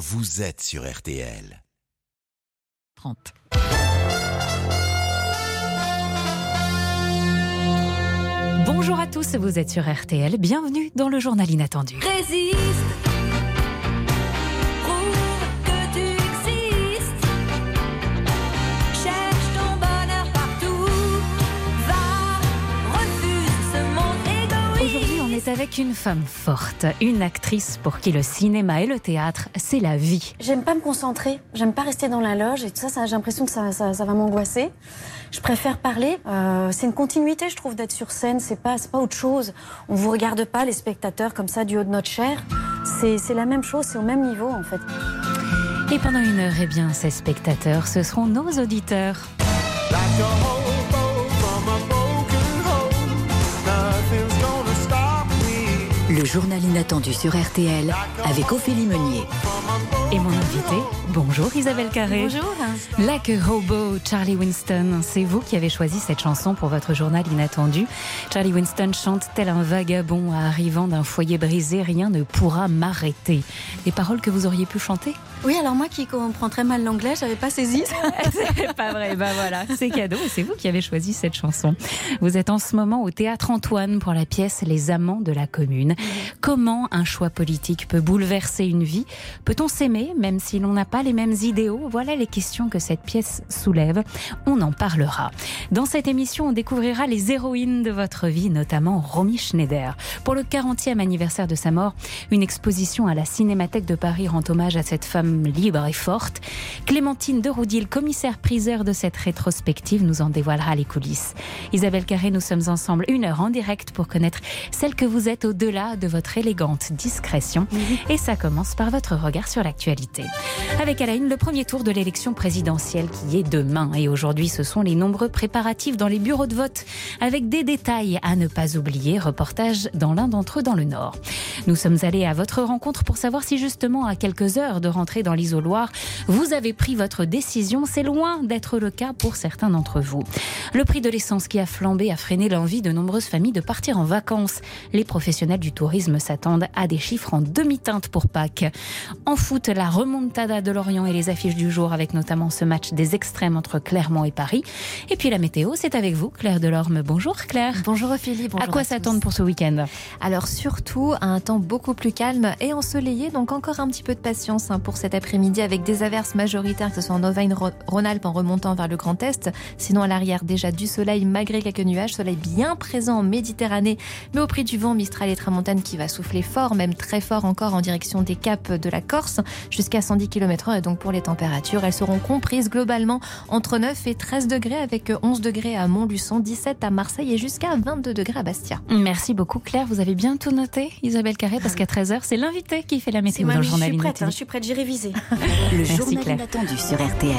vous êtes sur RTL. 30. Bonjour à tous, vous êtes sur RTL. Bienvenue dans le journal inattendu. Résiste. Est avec une femme forte, une actrice pour qui le cinéma et le théâtre, c'est la vie. J'aime pas me concentrer, j'aime pas rester dans la loge et tout ça, ça j'ai l'impression que ça, ça, ça va m'angoisser. Je préfère parler. euh, c'est une continuité, je trouve, d'être sur scène. C'est pas, c'est pas autre chose. On vous regarde pas, les spectateurs, comme ça, du haut de notre chair. C'est, c'est la même chose, c'est au même niveau, en fait. Et pendant une heure, eh bien, ces spectateurs, ce seront nos auditeurs. Like Le journal inattendu sur RTL avec Ophélie Meunier. Et mon invité, bonjour Isabelle Carré. Bonjour. Like a Hobo, Charlie Winston. C'est vous qui avez choisi cette chanson pour votre journal inattendu. Charlie Winston chante tel un vagabond arrivant d'un foyer brisé, rien ne pourra m'arrêter. Des paroles que vous auriez pu chanter? Oui, alors moi qui comprends très mal l'anglais, j'avais pas saisi. C'est pas vrai, bah voilà, c'est cadeau et c'est vous qui avez choisi cette chanson. Vous êtes en ce moment au théâtre Antoine pour la pièce Les Amants de la Commune. Comment un choix politique peut bouleverser une vie? Peut-on s'aimer même si l'on n'a pas les mêmes idéaux? Voilà les questions que cette pièce soulève. On en parlera. Dans cette émission, on découvrira les héroïnes de votre vie, notamment Romy Schneider. Pour le 40e anniversaire de sa mort, une exposition à la Cinémathèque de Paris rend hommage à cette femme libre et forte. Clémentine de Roudil, commissaire priseur de cette rétrospective, nous en dévoilera les coulisses. Isabelle Carré, nous sommes ensemble une heure en direct pour connaître celle que vous êtes au-delà de votre élégante discrétion. Et ça commence par votre regard sur l'actualité. Avec à la une le premier tour de l'élection présidentielle qui est demain. Et aujourd'hui, ce sont les nombreux préparatifs dans les bureaux de vote avec des détails à ne pas oublier. Reportage dans l'un d'entre eux dans le Nord. Nous sommes allés à votre rencontre pour savoir si justement à quelques heures de dans l'isoloir, vous avez pris votre décision. C'est loin d'être le cas pour certains d'entre vous. Le prix de l'essence qui a flambé a freiné l'envie de nombreuses familles de partir en vacances. Les professionnels du tourisme s'attendent à des chiffres en demi-teinte pour Pâques. En foot, la remontada de Lorient et les affiches du jour avec notamment ce match des extrêmes entre Clermont et Paris. Et puis la météo, c'est avec vous, Claire Delorme. Bonjour Claire. Bonjour Ophélie, bonjour à quoi s'attendre pour ce week-end? Alors surtout à un temps beaucoup plus calme et ensoleillé, donc encore un petit peu de patience hein, pour cet après-midi avec des averses majoritaires, que ce soit en Auvergne-Rhône-Alpes en remontant vers le Grand Est. Sinon à l'arrière déjà du soleil malgré quelques nuages, soleil bien présent en Méditerranée, mais au prix du vent Mistral et Tramontane qui va souffler fort, même très fort encore en direction des caps de la Corse, jusqu'à 110 km/h. Et donc pour les températures, elles seront comprises globalement entre 9 et 13 degrés avec 11 degrés à Montluçon, 17 à Marseille et jusqu'à 22 degrés à Bastia. Merci beaucoup Claire, vous avez bien tout noté, Isabelle Carré, parce qu'à 13h, c'est l'invité qui fait la météo dans le mais je journal suis prête, hein, je suis prête, j'ai Le Merci, journal Claire. inattendu sur RTL.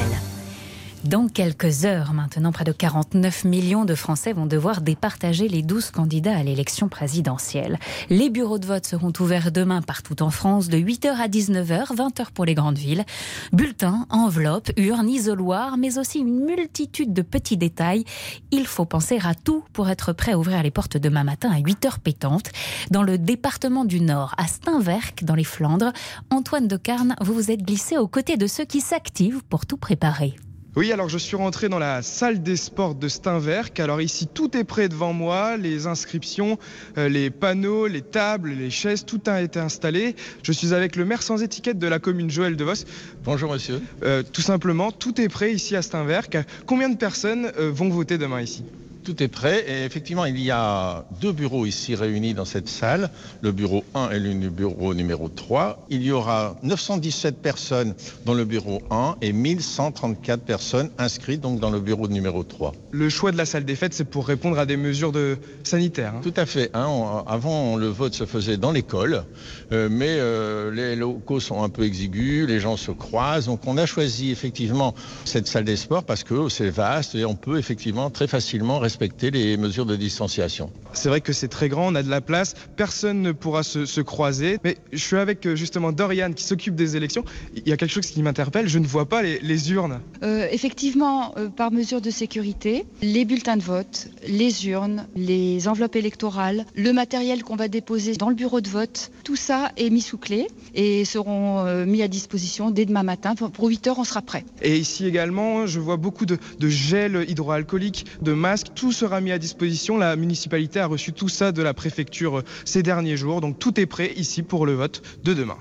Dans quelques heures maintenant, près de 49 millions de Français vont devoir départager les 12 candidats à l'élection présidentielle. Les bureaux de vote seront ouverts demain partout en France de 8h à 19h, 20h pour les grandes villes. Bulletins, enveloppes, urnes, isoloirs, mais aussi une multitude de petits détails. Il faut penser à tout pour être prêt à ouvrir les portes demain matin à 8h pétantes. Dans le département du Nord, à Steinwerk, dans les Flandres, Antoine de Carne, vous vous êtes glissé aux côtés de ceux qui s'activent pour tout préparer. Oui, alors je suis rentré dans la salle des sports de Steinwerk. Alors ici, tout est prêt devant moi, les inscriptions, euh, les panneaux, les tables, les chaises, tout a été installé. Je suis avec le maire sans étiquette de la commune, Joël Devos. Bonjour monsieur. Euh, tout simplement, tout est prêt ici à Steinwerk. Combien de personnes euh, vont voter demain ici? Tout est prêt et effectivement il y a deux bureaux ici réunis dans cette salle, le bureau 1 et le bureau numéro 3. Il y aura 917 personnes dans le bureau 1 et 1134 personnes inscrites donc dans le bureau numéro 3. Le choix de la salle des fêtes, c'est pour répondre à des mesures de sanitaires. hein. Tout à fait. hein. On- avant le vote se faisait dans l'école, euh, mais euh, les locaux sont un peu exigus, les gens se croisent. Donc on a choisi effectivement cette salle des sports parce que c'est vaste et on peut effectivement très facilement respecter les mesures de distanciation. C'est vrai que c'est très grand, on a de la place, personne ne pourra se, se croiser. Mais je suis avec euh, justement Dorian qui s'occupe des élections. Il y a quelque chose qui m'interpelle, je ne vois pas les, les urnes. Euh, effectivement, euh, par mesure de sécurité, les bulletins de vote, les urnes, les enveloppes électorales, le matériel qu'on va déposer dans le bureau de vote, tout ça est mis sous clé et seront euh, mis à disposition dès demain matin. Pour- Pour 8 heures, on sera prêt. Et ici également, je vois beaucoup de, de gel hydroalcoolique, de masques, tout sera mis à disposition. La municipalité a reçu tout ça de la préfecture euh, ces derniers jours, donc tout est prêt ici pour le vote de demain.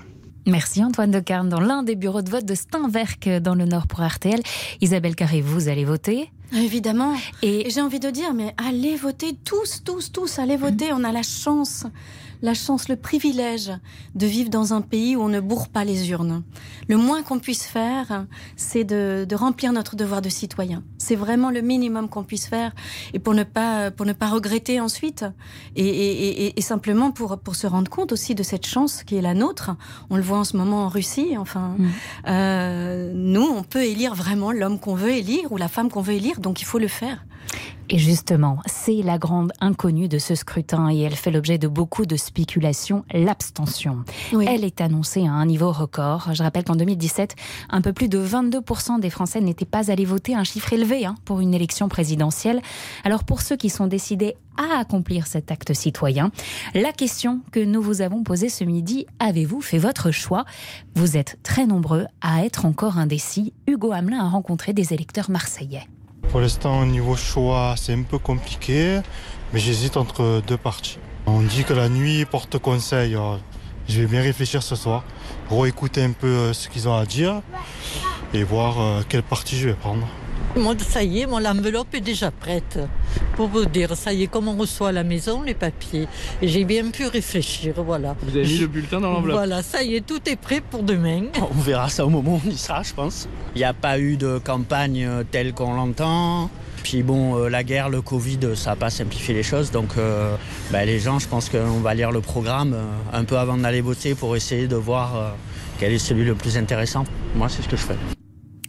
Merci Antoine de Carne dans l'un des bureaux de vote de Steinwerk dans le Nord pour RTL. Isabelle Carré, vous allez voter Évidemment. Et Et j'ai envie de dire, mais allez voter, tous, tous, tous, allez voter. On a la chance, la chance, le privilège de vivre dans un pays où on ne bourre pas les urnes. Le moins qu'on puisse faire, c'est de, de remplir notre devoir de citoyen. C'est vraiment le minimum qu'on puisse faire, et pour ne pas, pour ne pas regretter ensuite, et, et- et- et simplement pour, pour se rendre compte aussi de cette chance qui est la nôtre. On le voit en ce moment en Russie. Enfin, Mm. euh, nous, on peut élire vraiment l'homme qu'on veut élire ou la femme qu'on veut élire, donc il faut le faire. Et justement, c'est la grande inconnue de ce scrutin et elle fait l'objet de beaucoup de spéculations, l'abstention. Oui. Elle est annoncée à un niveau record. Je rappelle qu'en 2017, un peu plus de 22% des Français n'étaient pas allés voter, un chiffre élevé hein, pour une élection présidentielle. Alors pour ceux qui sont décidés à accomplir cet acte citoyen, la question que nous vous avons posée ce midi, avez-vous fait votre choix? Vous êtes très nombreux à être encore indécis. Hugo Hamelin a rencontré des électeurs marseillais. Pour l'instant, au niveau choix, c'est un peu compliqué, mais j'hésite entre deux parties. On dit que la nuit porte conseil. Je vais bien réfléchir ce soir, réécouter un peu euh, ce qu'ils ont à dire et voir euh, quelle partie je vais prendre. Ça y est, mon l'enveloppe est déjà prête. Pour vous dire, ça y est, comme on reçoit à la maison les papiers. Et j'ai bien pu réfléchir, voilà. Vous avez mis le bulletin dans l'enveloppe Voilà, ça y est, tout est prêt pour demain. On verra ça au moment où on y sera, je pense. Il n'y a pas eu de campagne euh, telle qu'on l'entend. Puis bon, euh, la guerre, le Covid, euh, ça n'a pas simplifié les choses. Donc euh, bah, les gens, je pense qu'on va lire le programme euh, un peu avant d'aller voter pour essayer de voir euh, quel est celui le plus intéressant. Moi, c'est ce que je fais.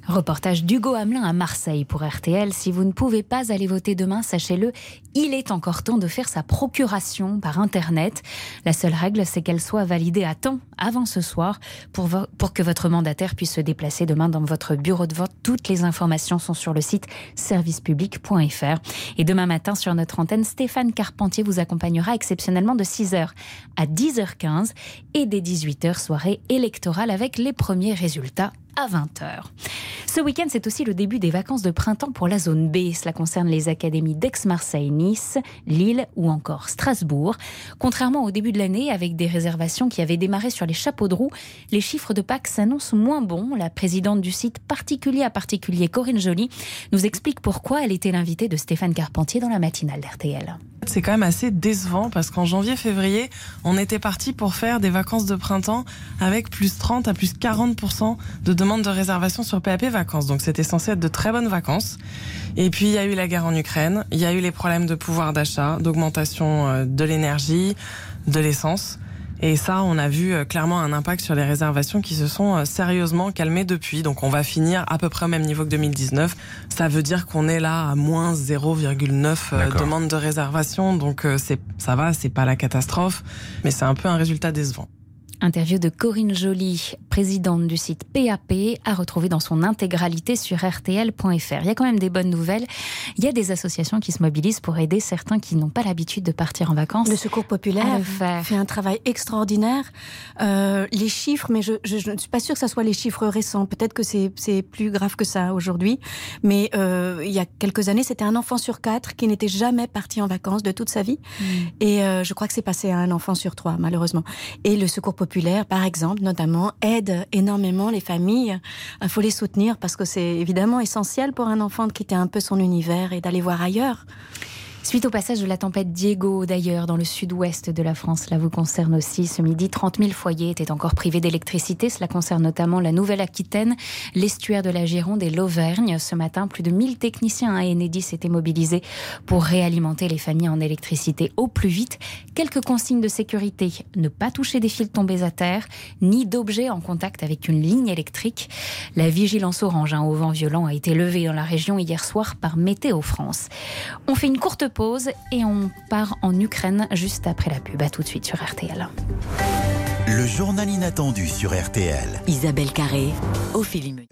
Reportage d'Hugo Hamelin à Marseille pour RTL. Si vous ne pouvez pas aller voter demain, sachez-le, il est encore temps de faire sa procuration par Internet. La seule règle, c'est qu'elle soit validée à temps, avant ce soir, pour, que votre mandataire puisse se déplacer demain dans votre bureau de vote. Toutes les informations sont sur le site servicepublic.fr. Et demain matin, sur notre antenne, Stéphane Carpentier vous accompagnera exceptionnellement de 6h à 10h15 et dès 18h, soirée électorale avec les premiers résultats à 20h. Ce week-end, c'est aussi le début des vacances de printemps pour la zone B. Cela concerne les académies d'Aix-Marseille, Nice, Lille ou encore Strasbourg. Contrairement au début de l'année, avec des réservations qui avaient démarré sur les chapeaux de roue, les chiffres de Pâques s'annoncent moins bons. La présidente du site particulier à particulier, Corinne Joly, nous explique pourquoi elle était l'invitée de Stéphane Carpentier dans la matinale d'RTL. C'est quand même assez décevant parce qu'en janvier-février, on était parti pour faire des vacances de printemps avec plus 30 à plus 40% de demandes de réservation sur PAP vacances. Donc c'était censé être de très bonnes vacances. Et puis il y a eu la guerre en Ukraine, il y a eu les problèmes de pouvoir d'achat, d'augmentation euh, de l'énergie, de l'essence. Et ça, on a vu euh, clairement un impact sur les réservations qui se sont euh, sérieusement calmées depuis. Donc on va finir à peu près au même niveau que 2019. Ça veut dire qu'on est là à moins 0,9 euh, demandes de réservation. Donc c'est ça va, c'est pas la catastrophe, mais c'est un peu un résultat décevant. Interview de Corinne Joly, présidente du site PAP, à retrouver dans son intégralité sur rtl.fr. Il y a quand même des bonnes nouvelles. Il y a des associations qui se mobilisent pour aider certains qui n'ont pas l'habitude de partir en vacances. Le Secours populaire fait un travail extraordinaire. Euh, les chiffres, mais je, je- je ne suis pas sûre que ce soit les chiffres récents. Peut-être que c'est plus grave que ça aujourd'hui. Mais euh, il y a quelques années, c'était un enfant sur quatre qui n'était jamais parti en vacances de toute sa vie. Et euh, je crois que c'est passé à un enfant sur trois, malheureusement. Et le Secours populaire, par exemple, notamment, aide énormément les familles. Il faut les soutenir parce que c'est évidemment essentiel pour un enfant de quitter un peu son univers et d'aller voir ailleurs. Suite au passage de la tempête Diego, d'ailleurs, dans le sud-ouest de la France, cela vous concerne aussi. Ce midi, 30 000 foyers étaient encore privés d'électricité. Cela concerne notamment la Nouvelle-Aquitaine, l'estuaire de la Gironde et l'Auvergne. Ce matin, plus de 1000 techniciens à Enedis étaient mobilisés pour réalimenter les familles en électricité au plus vite. Quelques consignes de sécurité. Ne pas toucher des fils tombés à terre, ni d'objets en contact avec une ligne électrique. La vigilance orange hein, au vent violent a été levée dans la région hier soir par Météo France. On fait une courte pause et on part en Ukraine juste après la pub. À tout de suite sur RTL. Le journal inattendu sur RTL. Isabelle Carré, Ophélie Meunier.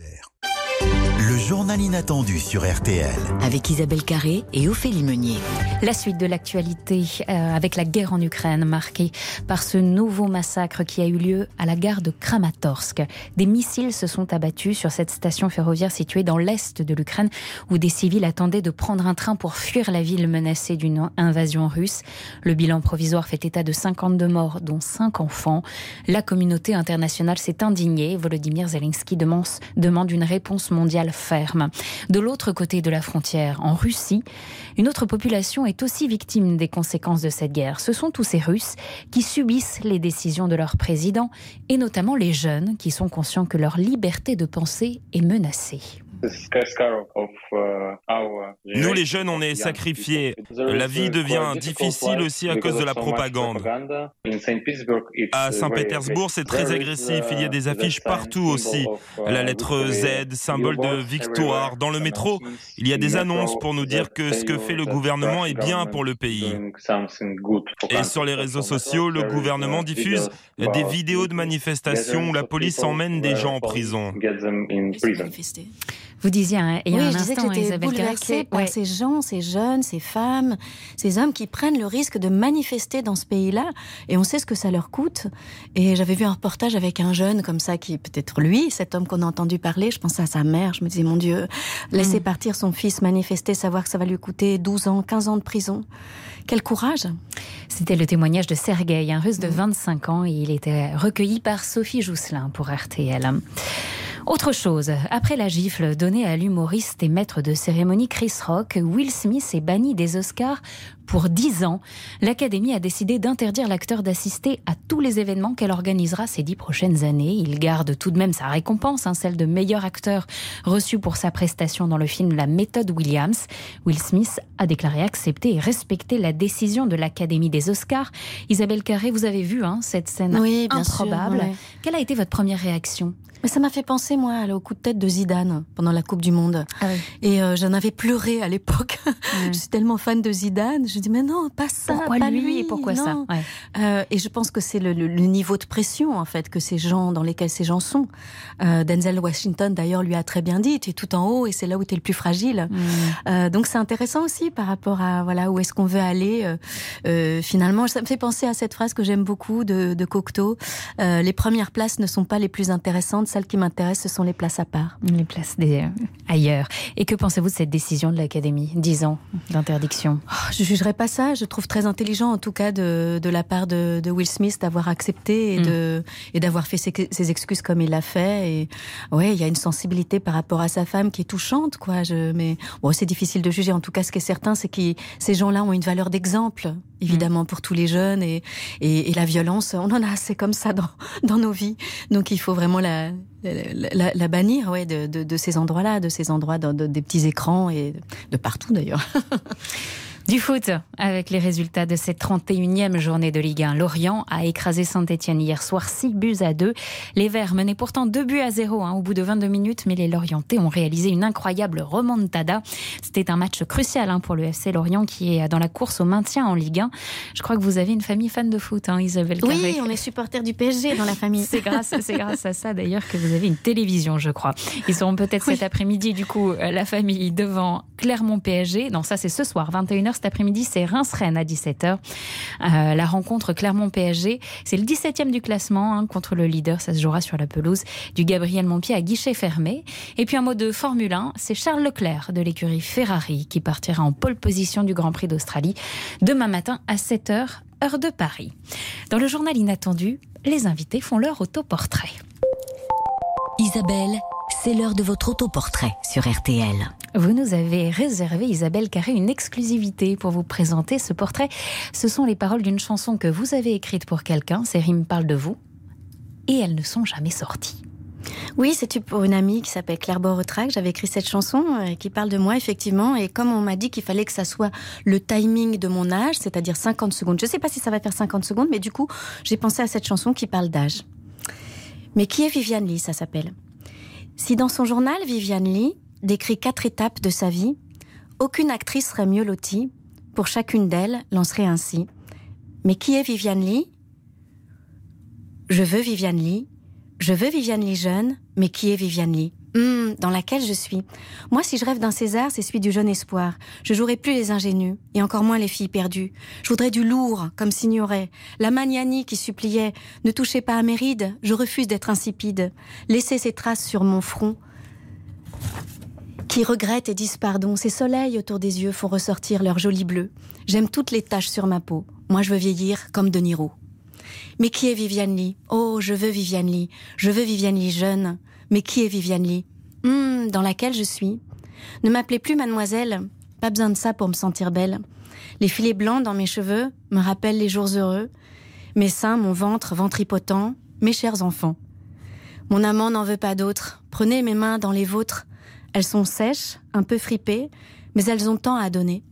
Journal inattendu sur RTL. Avec Isabelle Carré et Ophélie Meunier. La suite de l'actualité euh, avec la guerre en Ukraine marquée par ce nouveau massacre qui a eu lieu à la gare de Kramatorsk. Des missiles se sont abattus sur cette station ferroviaire située dans l'est de l'Ukraine où des civils attendaient de prendre un train pour fuir la ville menacée d'une invasion russe. Le bilan provisoire fait état de 52 morts dont 5 enfants. La communauté internationale s'est indignée. Volodymyr Zelensky demande, demande une réponse mondiale De l'autre côté de la frontière, en Russie, une autre population est aussi victime des conséquences de cette guerre. Ce sont tous ces Russes qui subissent les décisions de leur président, et notamment les jeunes qui sont conscients que leur liberté de penser est menacée. Nous, les jeunes, on est sacrifiés. La vie devient difficile aussi à cause de la propagande. À Saint-Pétersbourg, c'est très agressif. Il y a des affiches partout aussi. La lettre Z, symbole de victoire. Dans le métro, il y a des annonces pour nous dire que ce que fait le gouvernement est bien pour le pays. Et sur les réseaux sociaux, le gouvernement diffuse des vidéos de manifestations où la police emmène des gens en prison. Vous disiez hein, il y a oui, un je disais que instant, j'étais Isabelle bouleversée que- par ouais. ces gens, ces jeunes, ces femmes, ces hommes qui prennent le risque de manifester dans ce pays-là. Et on sait ce que ça leur coûte. Et j'avais vu un reportage avec un jeune comme ça, qui peut-être lui, cet homme qu'on a entendu parler. Je pensais à sa mère. Je me disais, mon Dieu, laisser Mm. partir son fils manifester, savoir que ça va lui coûter 12 ans, 15 ans de prison. Quel courage C'était le témoignage de Sergueï, un russe de 25 ans, et il était recueilli par Sophie Jousselin pour RTL. Autre chose, après la gifle donnée à l'humoriste et maître de cérémonie Chris Rock, Will Smith est banni des Oscars pour 10 ans. L'Académie a décidé d'interdire l'acteur d'assister à tous les événements qu'elle organisera ces 10 prochaines années. Il garde tout de même sa récompense, hein, celle de meilleur acteur reçu pour sa prestation dans le film La méthode Williams. Will Smith a déclaré accepter et respecter la décision de l'Académie des Oscars. Isabelle Carré, vous avez vu hein, cette scène Oui, bien sûr, improbable. ouais. Quelle a été votre première réaction? Mais ça m'a fait penser, moi, au coup de tête de Zidane pendant la Coupe du Monde. Et euh, j'en avais pleuré à l'époque. je suis tellement fan de Zidane. Je dis, mais non, pas ça, Pourquoi pas lui lui, et pourquoi non. ça Ouais. Euh, Et je pense que c'est le, le- le niveau de pression, en fait, que ces gens, dans lesquels ces gens sont. Euh, Denzel Washington, d'ailleurs, lui a très bien dit, tu es tout en haut et c'est là où tu es le plus fragile. Euh, donc c'est intéressant aussi par rapport à voilà où est-ce qu'on veut aller. Finalement, ça me fait penser à cette phrase que j'aime beaucoup de, de Cocteau. Les premières places ne sont pas les plus intéressantes, celles qui m'intéressent, ce sont les places à part. Les places des, ailleurs. Et que pensez-vous de cette décision de l'Académie? 10 ans d'interdiction Oh, Je jugerai pas ça. Je trouve très intelligent, en tout cas, de, de la part de, de Will Smith d'avoir accepté et Mm. de et d'avoir fait ses, ses excuses comme il l'a fait. Et ouais, il y a une sensibilité par rapport à sa femme qui est touchante, quoi. Je, mais bon, c'est difficile de juger. En tout cas, ce qui est certain, c'est que ces gens-là ont une valeur d'exemple, évidemment, pour tous les jeunes. Et, et, et la violence, on en a assez comme ça dans, dans nos vies. Donc, il faut vraiment la, la, la- la bannir, ouais, de, de, de ces endroits-là, de ces endroits, de- de- des petits écrans et de partout d'ailleurs. Du foot, avec les résultats de cette 31e journée de Ligue 1. Lorient a écrasé Saint-Etienne hier soir 6 buts à 2. Les Verts menaient pourtant 2 buts à 0 hein, au bout de 22 minutes, mais les Lorientais ont réalisé une incroyable remontada. C'était un match crucial hein, pour le FC Lorient qui est dans la course au maintien en Ligue 1. Je crois que vous avez une famille fan de foot, hein, Isabelle Oui, Carré. on est supporters du PSG dans la famille. C'est grâce, à ça d'ailleurs que vous avez une télévision, je crois. Ils seront peut-être cet après-midi, du coup, euh, la famille devant Clermont PSG. Non, ça c'est ce soir, 21h cet après-midi, c'est Reims-Rennes à 17h. Euh, la rencontre Clermont PSG, c'est le 17e du classement hein, contre le leader. Ça se jouera sur la pelouse du Gabriel Montpied à guichet fermé. Et puis un mot de Formule 1, c'est Charles Leclerc de l'écurie Ferrari qui partira en pole position du Grand Prix d'Australie demain matin à 7h, heure de Paris. Dans le journal inattendu, les invités font leur autoportrait. Isabelle, C'est l'heure de votre autoportrait sur RTL. Vous nous avez réservé, Isabelle Carré, une exclusivité pour vous présenter ce portrait. Ce sont les paroles d'une chanson que vous avez écrite pour quelqu'un. Ces rimes parlent de vous. Et elles ne sont jamais sorties. Oui, c'est pour une amie qui s'appelle Claire Borotrac. J'avais écrit cette chanson euh, qui parle de moi, effectivement. Et comme on m'a dit qu'il fallait que ça soit le timing de mon âge, c'est-à-dire 50 secondes. Je ne sais pas si ça va faire 50 secondes, mais du coup, j'ai pensé à cette chanson qui parle d'âge. Mais qui est Viviane Lee, ça s'appelle? Si dans son journal, Viviane Lee décrit quatre étapes de sa vie, aucune actrice serait mieux lotie. Pour chacune d'elles, lancerait ainsi. Mais qui est Viviane Lee? Je veux Viviane Lee. Je veux Viviane Lee jeune, mais qui est Viviane Lee? Hmm, dans laquelle je suis. Moi, si je rêve d'un César, c'est celui du jeune espoir. Je jouerai plus les ingénus, et encore moins les filles perdues. Je voudrais du lourd, comme Signoret. La Magnani qui suppliait « Ne touchez pas à mes rides, je refuse d'être insipide. Laissez ces traces sur mon front. » Qui regrettent et disent pardon. Ces soleils autour des yeux font ressortir leur joli bleu. J'aime toutes les taches sur ma peau. Moi, je veux vieillir comme De Niro. Mais qui est Viviane Lee? Oh, je veux Viviane Lee. Je veux Viviane Lee jeune. Mais qui est Viviane Lee Hmm, Dans laquelle je suis. Ne m'appelez plus mademoiselle. Pas besoin de ça pour me sentir belle. Les filets blancs dans mes cheveux me rappellent les jours heureux. Mes seins, mon ventre, ventripotent, mes chers enfants. Mon amant n'en veut pas d'autre. Prenez mes mains dans les vôtres. Elles sont sèches, un peu fripées, mais elles ont tant à donner.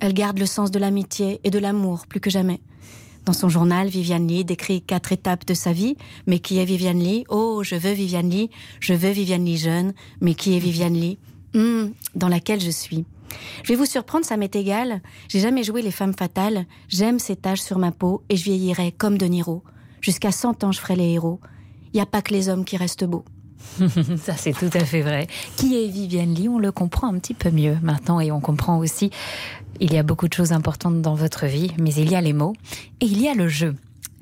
Elles gardent le sens de l'amitié et de l'amour plus que jamais. Dans son journal, Viviane Lee décrit quatre étapes de sa vie. Mais qui est Viviane Lee? Oh, je veux Viviane Lee. Je veux Viviane Lee jeune. Mais qui est Viviane Lee? Hmm, Dans laquelle je suis. Je vais vous surprendre, ça m'est égal. J'ai jamais joué les femmes fatales. J'aime ces taches sur ma peau et je vieillirai comme De Niro. Jusqu'à 100 ans, je ferai les héros. Il n'y a pas que les hommes qui restent beaux. Ça, c'est tout à fait vrai. Qui est Viviane Lee? On le comprend un petit peu mieux maintenant et on comprend aussi il y a beaucoup de choses importantes dans votre vie, mais il y a les mots et il y a le jeu.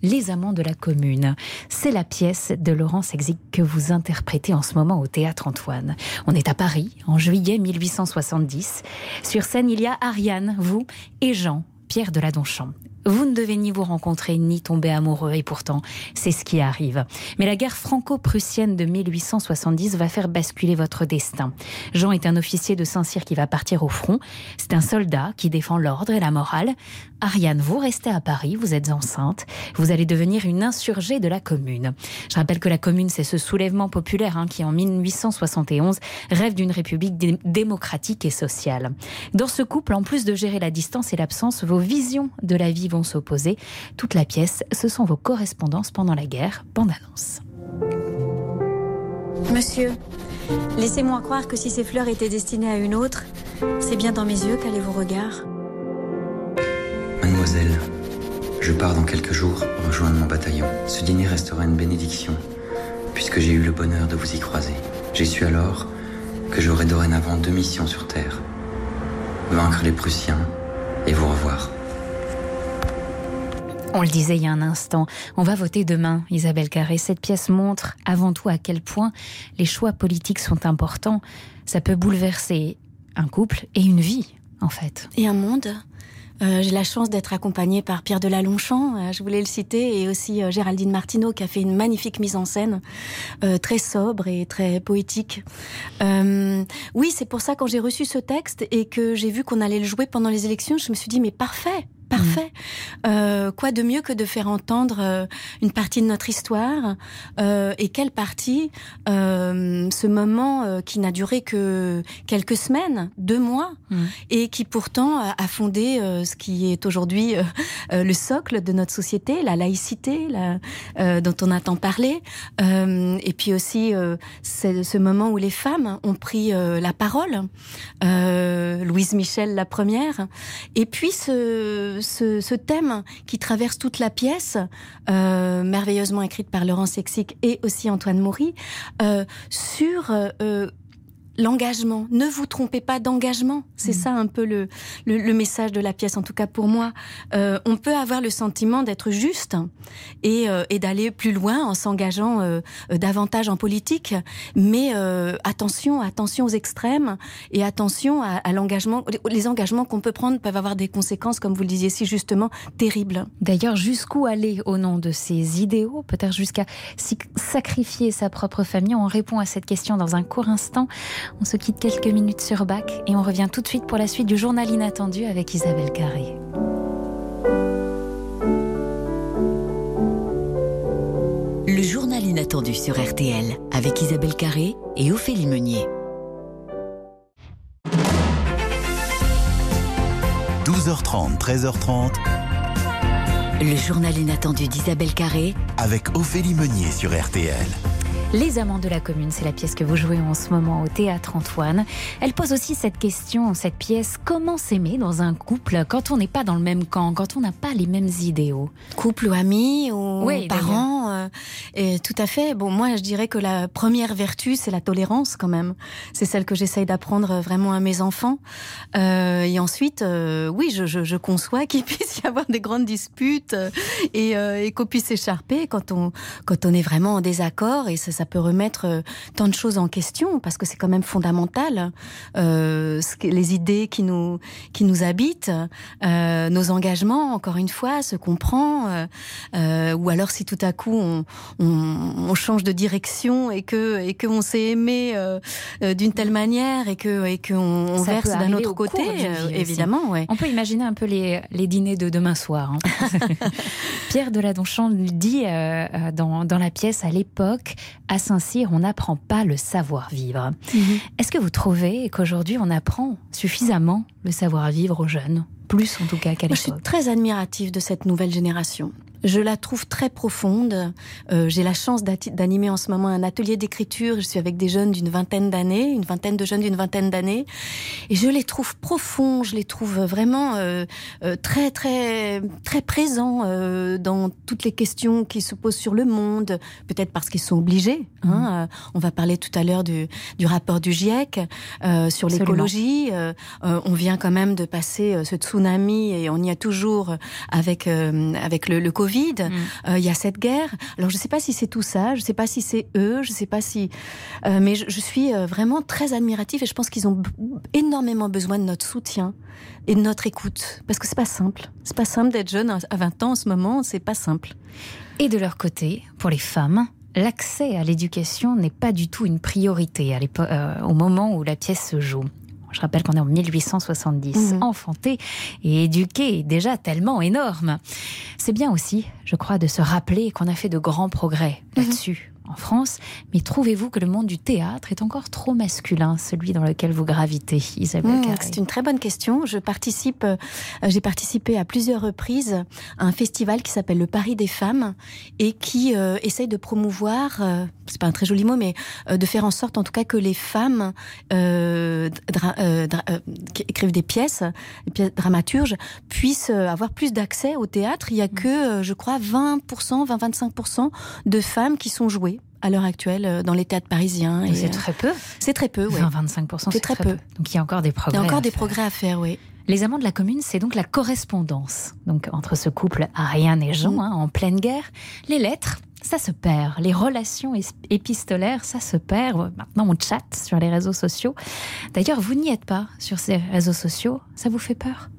Les Amants de la Commune. C'est la pièce de Laurence Exig que vous interprétez en ce moment au Théâtre Antoine. On est à Paris, en juillet 1870. Sur scène, il y a Ariane, vous et Jean, Pierre de la Donchamp. Vous ne devez ni vous rencontrer ni tomber amoureux et pourtant c'est ce qui arrive. Mais la guerre franco-prussienne de 1870 va faire basculer votre destin. Jean est un officier de Saint-Cyr qui va partir au front. C'est un soldat qui défend l'ordre et la morale. Ariane, vous restez à Paris, vous êtes enceinte, vous allez devenir une insurgée de la commune. Je rappelle que la commune, c'est ce soulèvement populaire hein, qui, en 1871, rêve d'une république dé démocratique et sociale. Dans ce couple, en plus de gérer la distance et l'absence, vos visions de la vie vont s'opposer. Toute la pièce, ce sont vos correspondances pendant la guerre. Bande annonce. Monsieur, laissez-moi croire que si ces fleurs étaient destinées à une autre, c'est bien dans mes yeux qu'allaient vos regards. Mademoiselle, je pars dans quelques jours rejoindre mon bataillon. Ce dîner restera une bénédiction, puisque j'ai eu le bonheur de vous y croiser. J'ai su alors que j'aurai dorénavant deux missions sur Terre. Vaincre les Prussiens et vous revoir. On le disait il y a un instant, on va voter demain, Isabelle Carré. Cette pièce montre avant tout à quel point les choix politiques sont importants. Ça peut bouleverser un couple et une vie, en fait. Et un monde J'ai la chance d'être accompagnée par Pierre Delalounchamp, euh, je voulais le citer, et aussi euh, Géraldine Martineau qui a fait une magnifique mise en scène, euh, très sobre et très poétique. Euh, oui, c'est pour ça quand j'ai reçu ce texte et que j'ai vu qu'on allait le jouer pendant les élections, je me suis dit mais parfait Parfait. Euh, quoi de mieux que de faire entendre euh, une partie de notre histoire euh, et quelle partie euh, ce moment euh, qui n'a duré que quelques semaines, deux mois, et qui pourtant a, a fondé ce qui est aujourd'hui le socle de notre société, la laïcité, la, euh, dont on a tant parlé, Euh, et puis aussi euh, c'est ce moment où les femmes ont pris la parole, euh, Louise Michel la première, et puis ce, ce, thème qui traverse toute la pièce, euh, merveilleusement écrite par Laurence Sexic et aussi Antoine Maury, euh, sur euh, l'engagement. Ne vous trompez pas d'engagement. C'est ça un peu le, le, le message de la pièce, en tout cas pour moi. Euh, on peut avoir le sentiment d'être juste et, euh, et d'aller plus loin en s'engageant euh, euh, davantage en politique, mais euh, attention, attention aux extrêmes et attention à, à l'engagement. Les engagements qu'on peut prendre peuvent avoir des conséquences, comme vous le disiez si justement, terribles. D'ailleurs, jusqu'où aller au nom de ces idéaux? Peut-être jusqu'à sacrifier sa propre famille? On répond à cette question dans un court instant. On se quitte quelques minutes sur Bach et on revient tout de suite pour la suite du journal inattendu avec Isabelle Carré. Le journal inattendu sur RTL avec Isabelle Carré et Ophélie Meunier. 12h30, 13h30, Le journal inattendu d'Isabelle Carré avec Ophélie Meunier sur RTL. Les Amants de la Commune, c'est la pièce que vous jouez en ce moment au théâtre Antoine. Elle pose aussi cette question, cette pièce, comment s'aimer dans un couple quand on n'est pas dans le même camp, quand on n'a pas les mêmes idéaux? Couple ou amis ou Oui, parents. Euh, et tout à fait. Bon, moi, je dirais que la première vertu, c'est la tolérance quand même. C'est celle que j'essaye d'apprendre vraiment à mes enfants. Euh, et ensuite, euh, oui, je, conçois qu'il puisse y avoir des grandes disputes euh, et, euh, et qu'on puisse s'écharper quand on, quand on est vraiment en désaccord. Et ça, peut remettre euh, tant de choses en question parce que c'est quand même fondamental. Euh, les idées qui nous, qui nous habitent, euh, nos engagements, encore une fois, ce qu'on prend, euh, euh, ou alors si tout à coup on, on, on change de direction et que et qu'on s'est aimé euh, euh, d'une telle manière et que et qu'on on verse d'un autre côté, euh, évidemment, ouais. On peut imaginer un peu les, les dîners de demain soir. hein. Pierre Deladonchamp dit euh, euh, dans, dans la pièce à l'époque, à Saint-Cyr, on n'apprend pas le savoir-vivre. Est-ce que vous trouvez qu'aujourd'hui on apprend suffisamment le savoir-vivre aux jeunes? Plus en tout cas qu'à Moi, je suis l'époque. très admirative de cette nouvelle génération. Je la trouve très profonde. Euh, J'ai la chance d'animer en ce moment un atelier d'écriture. Je suis avec des jeunes d'une vingtaine d'années, une vingtaine de jeunes d'une vingtaine d'années, et je les trouve profonds. Je les trouve vraiment euh, euh, très très très présents euh, dans toutes les questions qui se posent sur le monde. Peut-être parce qu'ils sont obligés. Hein. Euh, On va parler tout à l'heure du, du rapport du GIEC euh, sur l'écologie. On vient quand même de passer ce tsunami et on y a toujours avec euh, avec le, le Covid. Euh, Il y a cette guerre. Alors je ne sais pas si c'est tout ça, je ne sais pas si c'est eux, je ne sais pas si. euh, mais je, je suis euh, vraiment très admirative et je pense qu'ils ont énormément besoin de notre soutien et de notre écoute parce que c'est pas simple. C'est pas simple d'être jeune à 20 ans en ce moment. C'est pas simple. Et de leur côté, pour les femmes, l'accès à l'éducation n'est pas du tout une priorité à euh, au moment où la pièce se joue. Je rappelle qu'on est en 1870. Mhm. Enfanter et éduquer est déjà tellement énorme. C'est bien aussi, je crois, de se rappeler qu'on a fait de grands progrès là-dessus en France. Mais trouvez-vous que le monde du théâtre est encore trop masculin, celui dans lequel vous gravitez, Isabelle Mmh, Carré c'est une très bonne question. Je participe, euh, j'ai participé à plusieurs reprises à un festival qui s'appelle le Paris des femmes et qui euh, essaye de promouvoir, euh, c'est pas un très joli mot, mais de faire en sorte, en tout cas, que les femmes qui écrivent des pièces, des pièces dramaturges, puissent avoir plus d'accès au théâtre. Il y a que, euh, je crois, 20%, 20-25% de femmes qui sont jouées à l'heure actuelle euh, dans les théâtres parisiens. Et c'est euh, très peu. C'est très peu, oui. 20-25%, c'est très, très peu. peu. Donc il y a encore des Il progrès. y a encore des faire. progrès à faire, oui. Les amants de la commune, c'est donc la correspondance. Donc entre ce couple Ariane et Jean, Mm. hein, en pleine guerre, les lettres, ça se perd. Les relations es- épistolaires, ça se perd. Maintenant, on chatte sur les réseaux sociaux. D'ailleurs, vous n'y êtes pas sur ces réseaux sociaux. Ça vous fait peur?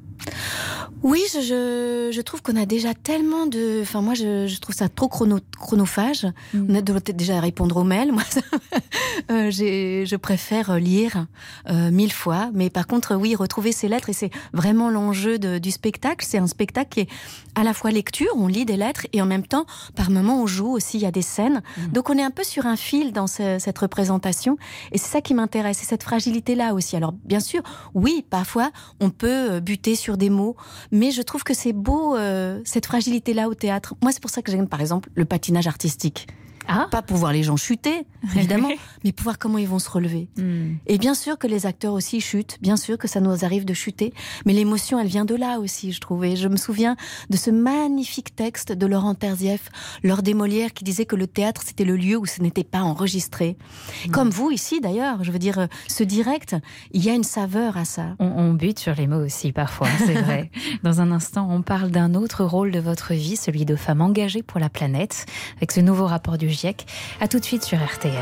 Oui, je, je, je trouve qu'on a déjà tellement de. Enfin, moi, je, je trouve ça trop chrono, chronophage. On a de déjà à répondre aux mails. Moi, ça- euh, je préfère lire euh, mille fois. Mais par contre, oui, retrouver ces lettres, et c'est vraiment l'enjeu du spectacle. C'est un spectacle qui est à la fois lecture, on lit des lettres, et en même temps, par moments, on joue aussi, il y a des scènes. Donc, on est un peu sur un fil dans ce- cette représentation. Et c'est ça qui m'intéresse, c'est cette fragilité-là aussi. Alors, bien sûr, oui, parfois, on peut euh, buter sur des mots, mais je trouve que c'est beau, euh, cette fragilité-là au théâtre. Moi, c'est pour ça que j'aime, par exemple, le patinage artistique. Ah. Pas pour voir les gens chuter, évidemment, mais pour voir comment ils vont se relever. Hmm. Et bien sûr que les acteurs aussi chutent, bien sûr que ça nous arrive de chuter, mais l'émotion, elle vient de là aussi, je trouve. Et je me souviens de ce magnifique texte de Laurent Terzieff, lors des Molières, qui disait que le théâtre, c'était le lieu où ce n'était pas enregistré. Comme vous ici, d'ailleurs, je veux dire, euh, ce direct, il y a une saveur à ça. On, on bute sur les mots aussi parfois, c'est vrai. Dans un instant, on parle d'un autre rôle de votre vie, celui de femme engagée pour la planète, avec ce nouveau rapport du GIEC. À tout de suite sur RTL.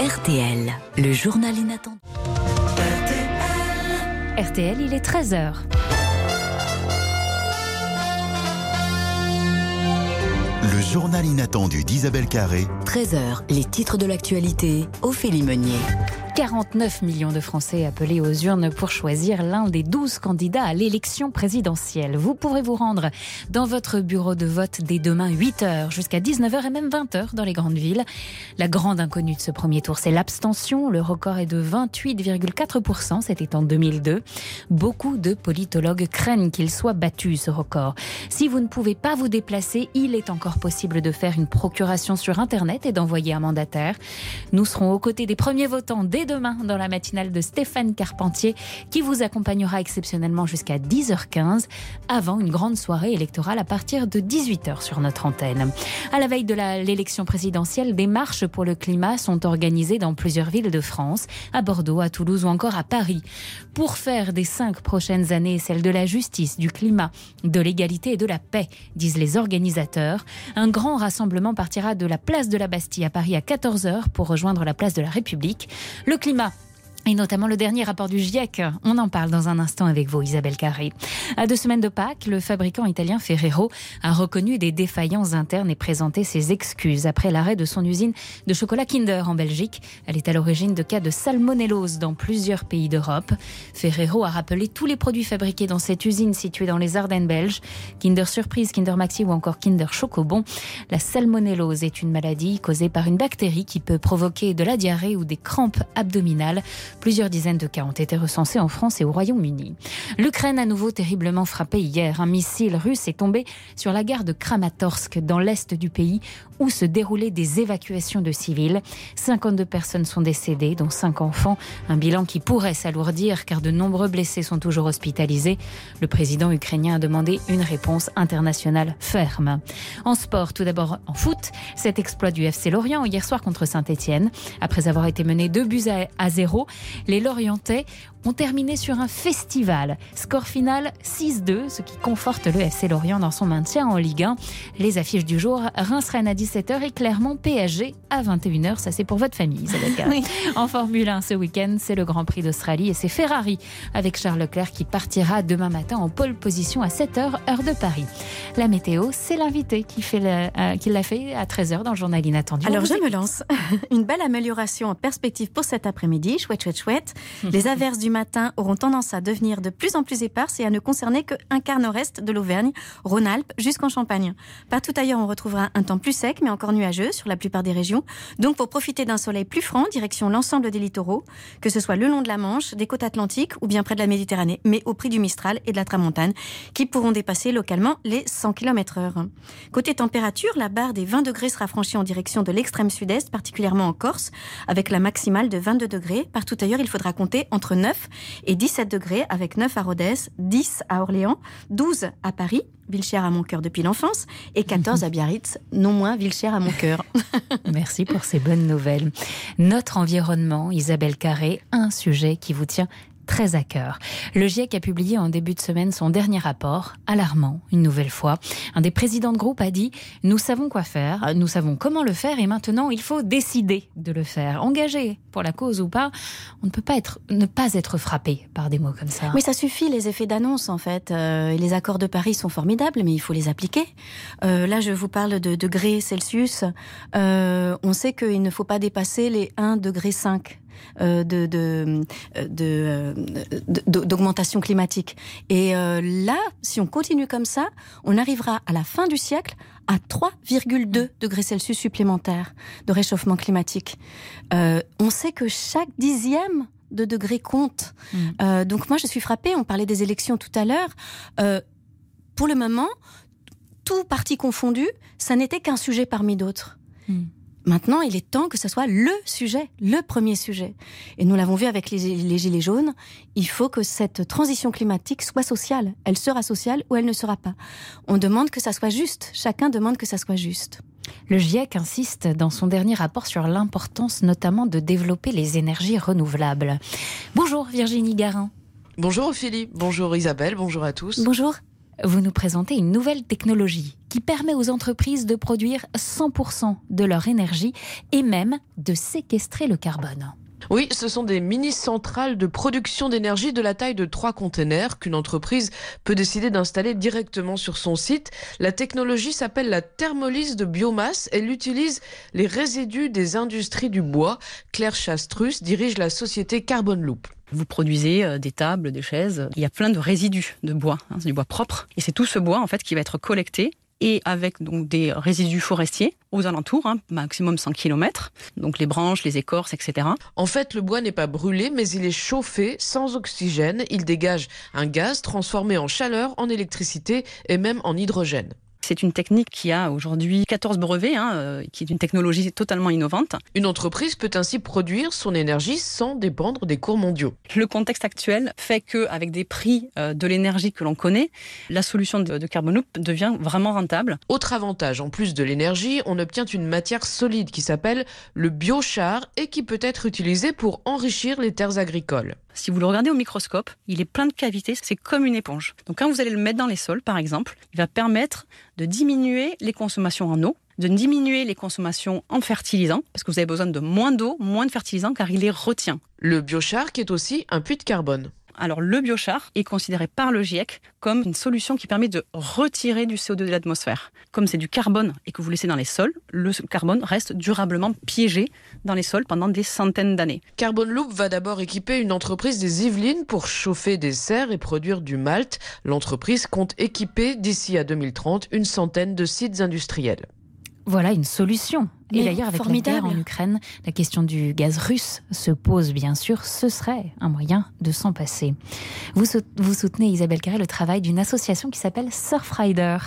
RTL, le journal inattendu. RTL, il est 13h. Le journal inattendu d'Isabelle Carré 13h, les titres de l'actualité, Ophélie Meunier. 49 millions de Français appelés aux urnes pour choisir l'un des 12 candidats à l'élection présidentielle. Vous pourrez vous rendre dans votre bureau de vote dès demain 8h jusqu'à 19h et même 20h dans les grandes villes. La grande inconnue de ce premier tour, c'est l'abstention. Le record est de 28,4%, c'était en 2002. Beaucoup de politologues craignent qu'il soit battu, ce record. Si vous ne pouvez pas vous déplacer, il est encore possible de faire une procuration sur Internet et d'envoyer un mandataire. Nous serons aux côtés des premiers votants dès demain dans la matinale de Stéphane Carpentier qui vous accompagnera exceptionnellement jusqu'à 10h15 avant une grande soirée électorale à partir de 18h sur notre antenne. À la veille de l'élection présidentielle, des marches pour le climat sont organisées dans plusieurs villes de France, à Bordeaux, à Toulouse ou encore à Paris. Pour faire des cinq prochaines années celles de la justice, du climat, de l'égalité et de la paix, disent les organisateurs, un grand rassemblement partira de la place de la Bastille à Paris à 14h pour rejoindre la place de la République. Climat. Et notamment le dernier rapport du GIEC. On en parle dans un instant avec vous, Isabelle Carré. À deux semaines de Pâques, le fabricant italien Ferrero a reconnu des défaillances internes et présenté ses excuses après l'arrêt de son usine de chocolat Kinder en Belgique. Elle est à l'origine de cas de salmonellose dans plusieurs pays d'Europe. Ferrero a rappelé tous les produits fabriqués dans cette usine située dans les Ardennes belges. Kinder Surprise, Kinder Maxi ou encore Kinder Chocobon. La salmonellose est une maladie causée par une bactérie qui peut provoquer de la diarrhée ou des crampes abdominales. Plusieurs dizaines de cas ont été recensés en France et au Royaume-Uni. L'Ukraine a nouveau terriblement frappé hier. Un missile russe est tombé sur la gare de Kramatorsk dans l'est du pays où se déroulaient des évacuations de civils. 52 personnes sont décédées, dont 5 enfants. Un bilan qui pourrait s'alourdir car de nombreux blessés sont toujours hospitalisés. Le président ukrainien a demandé une réponse internationale ferme. En sport, tout d'abord en foot, cet exploit du FC Lorient hier soir contre Saint-Etienne. Après avoir été mené 2 buts à, à 0, les Lorientais ont terminé sur un festival. Score final 6-2, ce qui conforte le FC Lorient dans son maintien en Ligue 1. Les affiches du jour, Reims-Rennes à 17h et Clermont PSG à 21h. Ça, c'est pour votre famille, Carré. En Formule 1 ce week-end, c'est le Grand Prix d'Australie et c'est Ferrari avec Charles Leclerc qui partira demain matin en pole position à 7h, heure de Paris. La météo, c'est l'invité qui, fait le- euh, qui l'a fait à 13h dans le journal inattendu. Alors je me lance. Une belle amélioration en perspective pour cet après-midi. Chouette, chouette, chouette. Les averses du matin auront tendance à devenir de plus en plus éparses et à ne concerner qu'un quart nord-est de l'Auvergne, Rhône-Alpes jusqu'en Champagne. Partout ailleurs, on retrouvera un temps plus sec mais encore nuageux sur la plupart des régions. Donc pour profiter d'un soleil plus franc, direction l'ensemble des littoraux, que ce soit le long de la Manche, des côtes atlantiques ou bien près de la Méditerranée, mais au prix du Mistral et de la Tramontane, qui pourront dépasser localement les 100 km heure. Côté température, la barre des 20 degrés sera franchie en direction de l'extrême sud-est, particulièrement en Corse, avec la maximale de 22 degrés. Partout ailleurs, il faudra compter entre 9 et 17 degrés, avec 9 à Rodez, 10 à Orléans, 12 à Paris, ville chère à mon cœur depuis l'enfance, et 14 à Biarritz, non moins ville chère à mon cœur. Merci pour ces bonnes nouvelles. Notre environnement, Isabelle Carré, un sujet qui vous tient très à cœur. Le GIEC a publié en début de semaine son dernier rapport, alarmant une nouvelle fois. Un des présidents de groupe a dit Nous savons quoi faire, nous savons comment le faire et maintenant il faut décider de le faire. Engagé pour la cause ou pas, on ne peut pas être, ne pas être frappé par des mots comme ça. Oui, ça suffit, les effets d'annonce, en fait. Euh, les accords de Paris sont formidables, mais il faut les appliquer. Euh, là, je vous parle de degrés Celsius. Euh, on sait qu'il ne faut pas dépasser les 1 degré 5. Euh, de, de, euh, de, euh, de- d'augmentation climatique. Et là, si on continue comme ça, on arrivera à la fin du siècle à 3,2 degrés Celsius supplémentaires de réchauffement climatique. Euh, on sait que chaque dixième de degré compte. Euh, donc moi, je suis frappée. On parlait des élections tout à l'heure. Euh, pour le moment, tout parti confondu, ça n'était qu'un sujet parmi d'autres. Maintenant, il est temps que ce soit le sujet, le premier sujet. Et nous l'avons vu avec les, les Gilets jaunes, il faut que cette transition climatique soit sociale. Elle sera sociale ou elle ne sera pas. On demande que ça soit juste. Chacun demande que ça soit juste. Le GIEC insiste dans son dernier rapport sur l'importance notamment de développer les énergies renouvelables. Bonjour Virginie Garin. Bonjour Ophélie, bonjour Isabelle, bonjour à tous. Bonjour. Vous nous présentez une nouvelle technologie qui permet aux entreprises de produire 100% de leur énergie et même de séquestrer le carbone. Oui, ce sont des mini-centrales de production d'énergie de la taille de trois containers qu'une entreprise peut décider d'installer directement sur son site. La technologie s'appelle la thermolyse de biomasse. Elle utilise les résidus des industries du bois. Claire Chastrus dirige la société Carbon Loop. Vous produisez euh, des tables, des chaises. Il y a plein de résidus de bois. hein, c'est du bois propre. Et c'est tout ce bois en fait qui va être collecté et avec donc des résidus forestiers aux alentours, hein, maximum 100 km. Donc les branches, les écorces, etc. En fait, le bois n'est pas brûlé, mais il est chauffé sans oxygène. Il dégage un gaz transformé en chaleur, en électricité et même en hydrogène. C'est une technique qui a aujourd'hui 14 brevets, hein, euh, qui est une technologie totalement innovante. Une entreprise peut ainsi produire son énergie sans dépendre des cours mondiaux. Le contexte actuel fait que, avec des prix euh, de l'énergie que l'on connaît, la solution de, de Carbon Loop devient vraiment rentable. Autre avantage, en plus de l'énergie, on obtient une matière solide qui s'appelle le biochar et qui peut être utilisée pour enrichir les terres agricoles. Si vous le regardez au microscope, il est plein de cavités, c'est comme une éponge. Donc quand vous allez le mettre dans les sols, par exemple, il va permettre de diminuer les consommations en eau, de diminuer les consommations en fertilisants, parce que vous avez besoin de moins d'eau, moins de fertilisants, car il les retient. Le biochar qui est aussi un puits de carbone. Alors le biochar est considéré par le GIEC comme une solution qui permet de retirer du CO2 de l'atmosphère. Comme c'est du carbone et que vous laissez dans les sols, le carbone reste durablement piégé dans les sols pendant des centaines d'années. Carbon Loop va d'abord équiper une entreprise des Yvelines pour chauffer des serres et produire du malt. L'entreprise compte équiper d'ici à 2030 une centaine de sites industriels. Voilà une solution. Et d'ailleurs, avec formidable. la guerre en Ukraine, la question du gaz russe se pose bien sûr. Ce serait un moyen de s'en passer. Vous, vous soutenez, Isabelle Carré, le travail d'une association qui s'appelle Surfrider.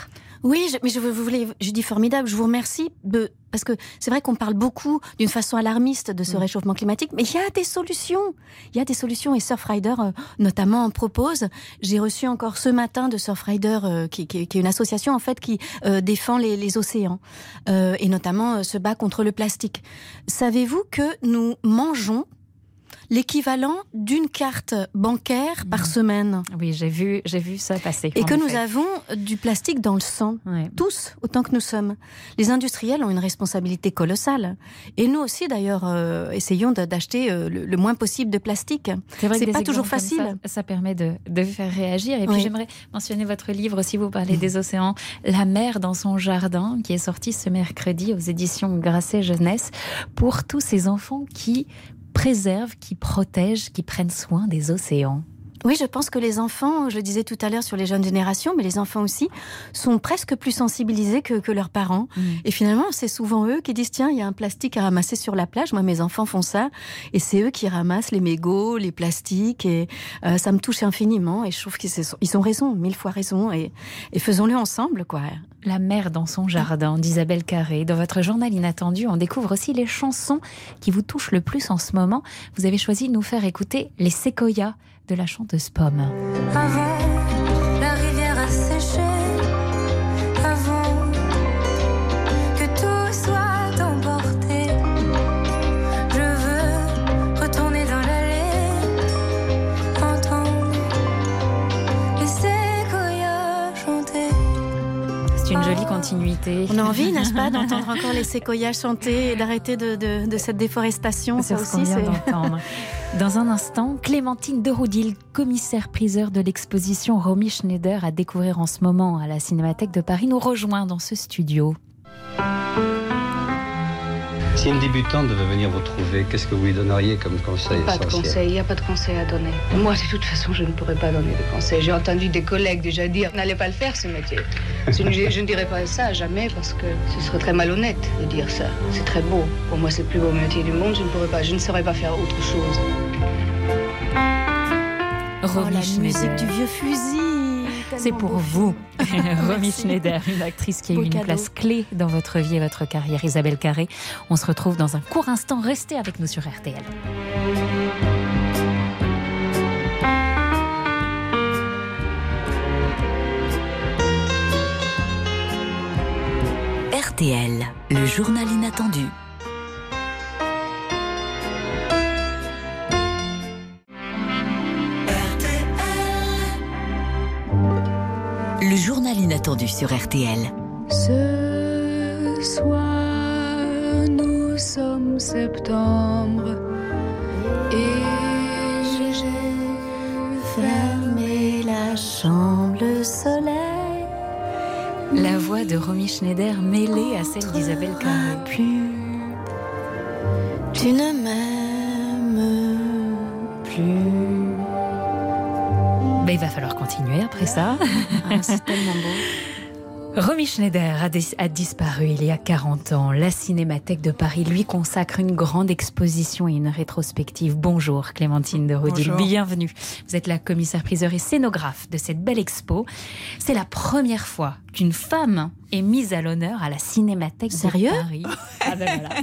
Oui, je- mais je, vous voulez, je dis formidable, je vous remercie de, parce que c'est vrai qu'on parle beaucoup d'une façon alarmiste de ce réchauffement climatique, mais il y a des solutions. Il y a des solutions et Surfrider euh, notamment en propose. J'ai reçu encore ce matin de Surfrider, euh, qui, qui, qui est une association en fait qui euh, défend les, les océans euh, et notamment euh, se bat contre le plastique. Savez-vous que nous mangeons l'équivalent d'une carte bancaire par semaine. Oui, j'ai vu, j'ai vu ça passer. Et que nous avons du plastique dans le sang, tous, autant que nous sommes. Les industriels ont une responsabilité colossale. Et nous aussi, d'ailleurs, euh, essayons d'acheter euh, le, le moins possible de plastique. C'est vrai que pas toujours facile. Ça, ça permet de, de faire réagir. Et puis Oui. j'aimerais mentionner votre livre aussi. Vous parlez des océans, La mer dans son jardin, qui est sorti ce mercredi aux éditions Grasset Jeunesse pour tous ces enfants qui préservent, qui protègent, qui prennent soin des océans. Oui, je pense que les enfants, je le disais tout à l'heure sur les jeunes générations, mais les enfants aussi, sont presque plus sensibilisés que, que leurs parents. Et finalement, c'est souvent eux qui disent, tiens, il y a un plastique à ramasser sur la plage. Moi, mes enfants font ça. Et c'est eux qui ramassent les mégots, les plastiques. Et euh, ça me touche infiniment. Et je trouve qu'ils ils ont raison, mille fois raison. Et, et faisons-le ensemble, quoi. La mer dans son jardin d'Isabelle Carré. Dans votre journal inattendu, on découvre aussi les chansons qui vous touchent le plus en ce moment. Vous avez choisi de nous faire écouter les séquoias de la chanteuse Pomme. Avant, la rivière a séché. Avant que tout soit emporté. Je veux retourner dans l'allée. Entendre les séquoias chanter. C'est une jolie continuité. On a envie, n'est-ce pas, d'entendre encore les séquoias chanter et d'arrêter de, de- de cette déforestation. Ça C'est ce qu'on aussi, vient c'est. d'entendre. Dans un instant, Clémentine Deroudil, commissaire-priseur de l'exposition Romy Schneider à découvrir en ce moment à la Cinémathèque de Paris, nous rejoint dans ce studio. Si une débutante devait venir vous trouver, qu'est-ce que vous lui donneriez comme conseil Pas de conseil, il n'y a pas de conseil à donner. Moi, de toute façon, je ne pourrais pas donner de conseils. J'ai entendu des collègues déjà dire n'allez pas le faire ce métier. Je ne, je ne dirais pas ça jamais parce que ce serait très malhonnête de dire ça. C'est très beau. Pour moi, c'est le plus beau métier du monde. Je ne pourrais pas, je ne saurais pas faire autre chose. Oh, la musique du vieux fusil. C'est pour vous, Romy Schneider, une actrice qui a eu une cadeau. place clé dans votre vie et votre carrière. Isabelle Carré, on se retrouve dans un court instant. Restez avec nous sur RTL. RTL, le journal inattendu. Inattendu sur RTL. Ce soir, nous sommes septembre et j'ai fermé la chambre, le soleil. La voix de Romy Schneider mêlée à celle d'Isabelle Carré. Plus, tu ne m'aimes plus. Ben, il va falloir continuer après ça. Ah, c'est tellement beau. Romy Schneider a, dis- a disparu il y a 40 ans. La Cinémathèque de Paris lui consacre une grande exposition et une rétrospective. Bonjour Clémentine de Rodil, bienvenue. Vous êtes la commissaire-priseur et scénographe de cette belle expo. C'est la première fois qu'une femme est mise à l'honneur à la Cinémathèque Sérieux de Paris. Ah ben voilà.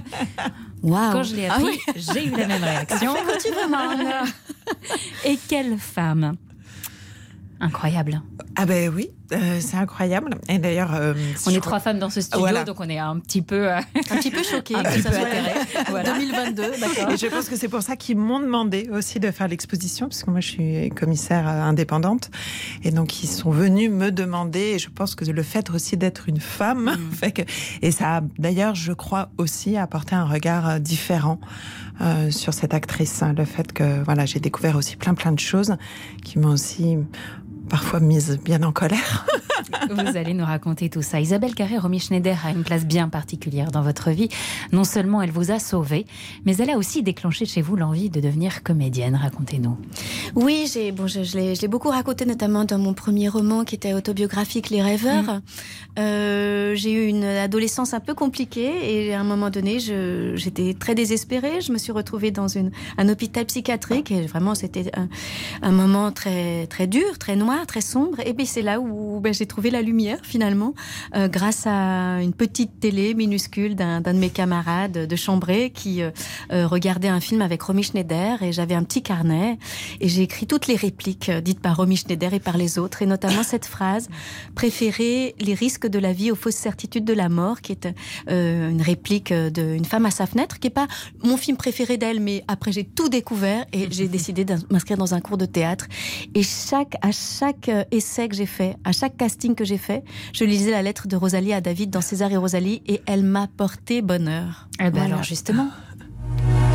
Waouh. Quand je l'ai Ah appris, oui. j'ai eu la même réaction. Et quelle femme Incroyable. Ah ben oui, euh, c'est incroyable. Et d'ailleurs, euh, On est crois- trois femmes dans ce studio, Voilà. donc on est un petit peu, euh, Un petit peu choqué un petit ça peu. Voilà. 2022, d'accord. Et je pense que c'est pour ça qu'ils m'ont demandé aussi de faire l'exposition, parce que moi je suis commissaire indépendante. Et donc ils sont venus me demander, et je pense que le fait aussi d'être une femme, fait que, et ça a d'ailleurs, je crois, aussi apporté un regard euh, différent euh, sur cette actrice. Le fait que voilà, j'ai découvert aussi plein plein de choses qui m'ont aussi parfois mise bien en colère. Vous allez nous raconter tout ça. Isabelle Carré, Romy Schneider a une place bien particulière dans votre vie. Non seulement elle vous a sauvé, mais elle a aussi déclenché chez vous l'envie de devenir comédienne. Racontez-nous. Oui, j'ai bon, je, je l'ai je l'ai beaucoup raconté notamment dans mon premier roman qui était autobiographique Les Rêveurs. Euh, j'ai eu une adolescence un peu compliquée et à un moment donné, j'étais très désespérée. Je me suis retrouvée dans une, un hôpital psychiatrique et vraiment c'était un, un moment très très dur, très noir, très sombre. Et puis c'est là où ben, j'ai trouvé la lumière finalement euh, grâce à une petite télé minuscule d'un de mes camarades de chambrée qui euh, euh, regardait un film avec Romy Schneider et j'avais un petit carnet et j'ai écrit toutes les répliques dites par Romy Schneider et par les autres et notamment cette phrase préférer les risques de la vie aux fausses certitudes de la mort qui est une réplique d'une femme à sa fenêtre qui est pas mon film préféré d'elle mais après j'ai tout découvert et j'ai décidé de m'inscrire dans un cours de théâtre et chaque à chaque essai que j'ai fait à chaque casting que j'ai fait je lisais la lettre de Rosalie à David dans César et Rosalie et elle m'a porté bonheur Eh ben Voilà. alors justement,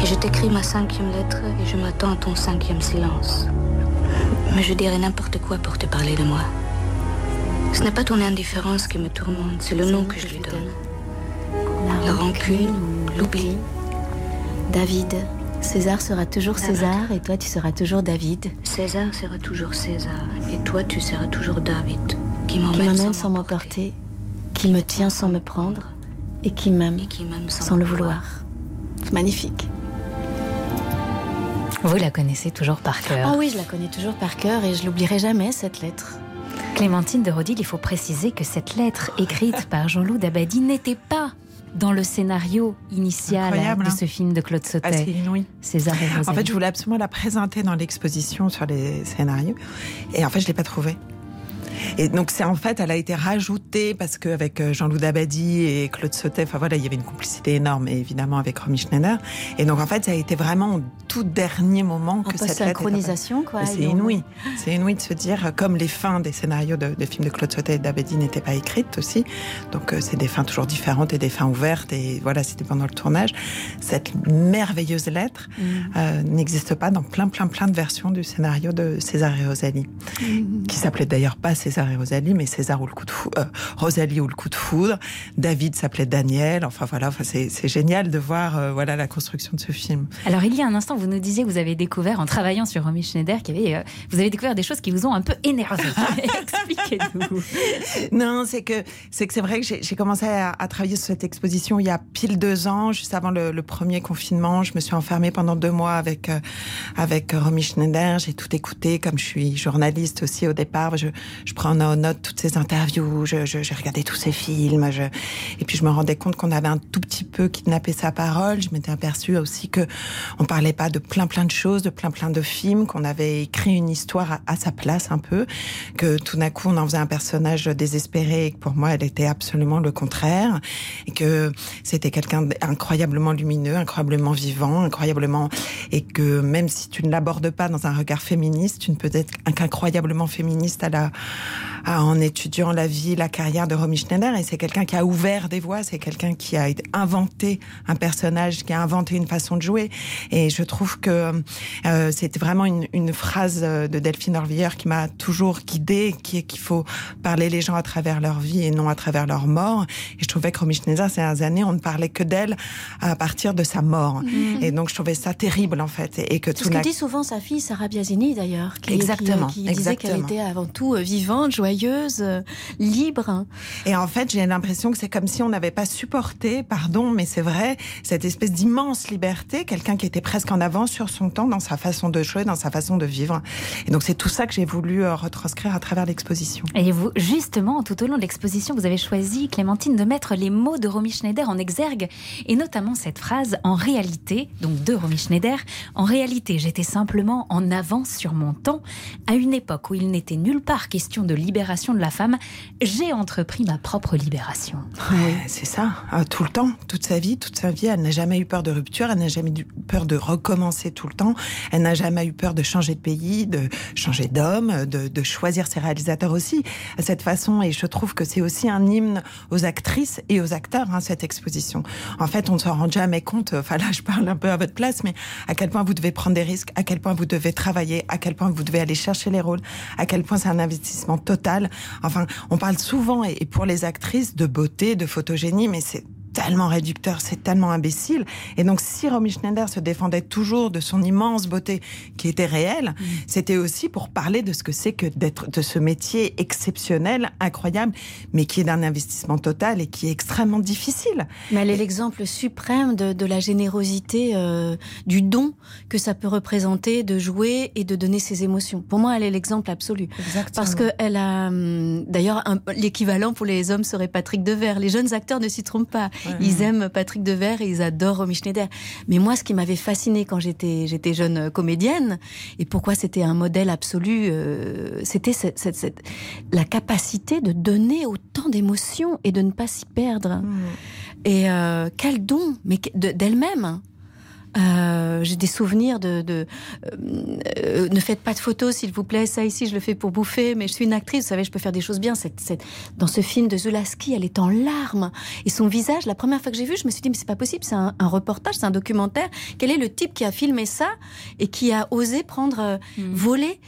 Et je t'écris ma cinquième lettre et je m'attends à ton cinquième silence. Mais je dirai n'importe quoi pour te parler de moi. Ce n'est pas ton indifférence qui me tourmente, c'est le nom que je lui donne. La rancune ou l'oubli. David César sera toujours César et toi tu seras toujours David César sera toujours César et toi tu seras toujours David. Qui m'emmène m'amène sans m'emporter qui me tient sans me prendre et qui m'aime sans le vouloir c'est magnifique vous la connaissez toujours par cœur. ah oui je la connais toujours par cœur et je l'oublierai jamais cette lettre Clémentine de Rodil, il faut préciser que cette lettre écrite par Jean-Loup Dabadi n'était pas dans le scénario initial Incroyable, de hein. ce film de Claude Sautet. Ah, inouï. César et Rosalie. En fait, je voulais absolument la présenter dans l'exposition sur les scénarios. Et en fait, je l'ai pas trouvée. Et donc, c'est en fait, elle a été rajoutée parce qu'avec Jean-Loup Dabadi et Claude Sautet, enfin voilà, il y avait une complicité énorme, évidemment, avec Romy Schneider. Et donc, en fait, ça a été vraiment tout dernier moment que cette lettre est post-synchronisation, quoi, C'est inouï. C'est inouï de se dire, euh, comme les fins des scénarios de, de films de Claude Sautet et d'Abedi n'étaient pas écrites aussi. Donc euh, c'est des fins toujours différentes et des fins ouvertes. Et voilà, c'était pendant le tournage. Cette merveilleuse lettre Mm. euh, n'existe pas dans plein, plein, plein de versions du scénario de César et Rosalie. Mm. Qui s'appelait d'ailleurs pas César et Rosalie, mais César ou le coup de foudre, Rosalie ou le coup de foudre. David s'appelait Daniel. Enfin voilà, enfin, c'est c'est génial de voir euh, voilà la construction de ce film. Alors, il y a un instant, vous nous disiez que vous avez découvert, en travaillant sur Romy Schneider, qu'il y avait, euh, vous avez découvert des choses qui vous ont un peu énervé. Expliquez-nous. Non, c'est que c'est que c'est vrai que j'ai commencé à, à travailler sur cette exposition il y a pile deux ans, juste avant le, le premier confinement. Je me suis enfermée pendant deux mois avec euh, avec Romy Schneider. J'ai tout écouté, comme je suis journaliste aussi au départ. Je, je prends en note toutes ces interviews. Je, je, j'ai regardé tous ces films. Je, et puis je me rendais compte qu'on avait un tout petit peu kidnappé sa parole. Je m'étais aperçue aussi que on parlait pas de plein plein de choses, de plein plein de films, qu'on avait écrit une histoire à, à sa place un peu, que tout d'un coup on en faisait un personnage désespéré et que pour moi elle était absolument le contraire. Et que c'était quelqu'un d'incroyablement lumineux, incroyablement vivant, incroyablement et que même si tu ne l'abordes pas dans un regard féministe, tu ne peux être qu'incroyablement féministe à la en étudiant la vie, la carrière de Romy Schneider et c'est quelqu'un qui a ouvert des voies, c'est quelqu'un qui a inventé un personnage, qui a inventé une façon de jouer et je trouve que euh, c'était vraiment une, une phrase de Delphine Orvilleur qui m'a toujours guidée, qui est qu'il faut parler les gens à travers leur vie et non à travers leur mort. Et je trouvais que Romy Schneider, ces dernières années, on ne parlait que d'elle à partir de sa mort. Mhm. Et donc je trouvais ça terrible en fait. Et que C'est tout ce que dit souvent sa fille Sarah Biasini d'ailleurs, qui, Exactement, qui, qui disait qu'elle était avant tout euh, vivante, joyeuse, libre. Et en fait, j'ai l'impression que c'est comme si on n'avait pas supporté, pardon, mais c'est vrai, cette espèce d'immense liberté, quelqu'un qui était presque en avance sur son temps dans sa façon de jouer, dans sa façon de vivre. Et donc c'est tout ça que j'ai voulu euh, retranscrire à travers l'exposition. Et vous, justement, tout au long de l'exposition, vous avez choisi, Clémentine, de mettre les mots de Romy Schneider en exergue, et notamment cette phrase en réalité, donc de Romy Schneider, en réalité, j'étais simplement en avance sur mon temps. À une époque où il n'était nulle part question de de la femme, j'ai entrepris ma propre libération. C'est ça, euh, tout le temps, toute sa vie, toute sa vie, elle n'a jamais eu peur de rupture, elle n'a jamais eu peur de recommencer tout le temps, elle n'a jamais eu peur de changer de pays, de changer d'homme, de, de choisir ses réalisateurs aussi à cette façon. Et je trouve que c'est aussi un hymne aux actrices et aux acteurs, hein, cette exposition. En fait, on ne s'en rend jamais compte, enfin là, je parle un peu à votre place, mais à quel point vous devez prendre des risques, à quel point vous devez travailler, à quel point vous devez aller chercher les rôles, à quel point c'est un investissement total. Enfin, on parle souvent, et pour les actrices, de beauté, de photogénie, mais c'est tellement réducteur, c'est tellement imbécile. Et donc, si Romy Schneider se défendait toujours de son immense beauté qui était réelle, c'était aussi pour parler de ce que c'est que d'être de ce métier exceptionnel, incroyable, mais qui est d'un investissement total et qui est extrêmement difficile. Mais elle est l'exemple suprême de, de la générosité, euh, du don que ça peut représenter de jouer et de donner ses émotions. Pour moi, elle est l'exemple absolu. Parce qu'elle a, hum, d'ailleurs, l'équivalent pour les hommes serait Patrick Devers. Les jeunes acteurs ne s'y trompent pas. Ils aiment Patrick Devers et ils adorent Romy Schneider. Mais moi, ce qui m'avait fasciné quand j'étais j'étais jeune euh, comédienne, et pourquoi c'était un modèle absolu, euh, c'était cette, cette- cette- la capacité de donner autant d'émotions et de ne pas s'y perdre. Et euh, quel don, mais d'elle-même. Euh, J'ai des souvenirs de, de euh, euh, ne faites pas de photos s'il vous plaît. Ça ici, je le fais pour bouffer, mais je suis une actrice. Vous savez, je peux faire des choses bien. Cette, cette- dans ce film de Zulaski, elle est en larmes et son visage. La première fois que j'ai vu, je me suis dit mais c'est pas possible. C'est un, un reportage, c'est un documentaire. Quel est le type qui a filmé ça et qui a osé prendre euh, voler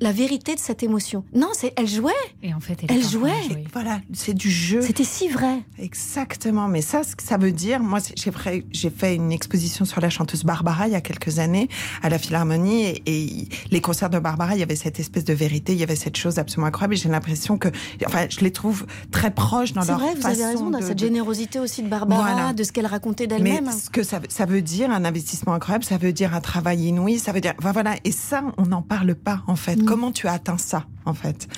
la vérité de cette émotion? Non, c'est elle jouait. Et en fait, Elle elle jouait. Voilà, c'est du jeu. C'était si vrai. Exactement. Mais ça, ce que ça veut dire, moi, j'ai fait, j'ai fait une exposition sur la chanteuse Barbara il y a quelques années à la Philharmonie et, et les concerts de Barbara, il y avait cette espèce de vérité, il y avait cette chose absolument incroyable. Et j'ai l'impression que, enfin, je les trouve très proches dans C'est leur vrai, vous façon avez raison, dans de- cette générosité aussi de Barbara, Voilà. de ce qu'elle racontait Mais d'elle-même. ce que ça, ça veut dire, un investissement incroyable, ça veut dire un travail inouï, ça veut dire, enfin, voilà. Et ça, on n'en parle pas, en fait. Mm. Comment tu as atteint ça, en fait?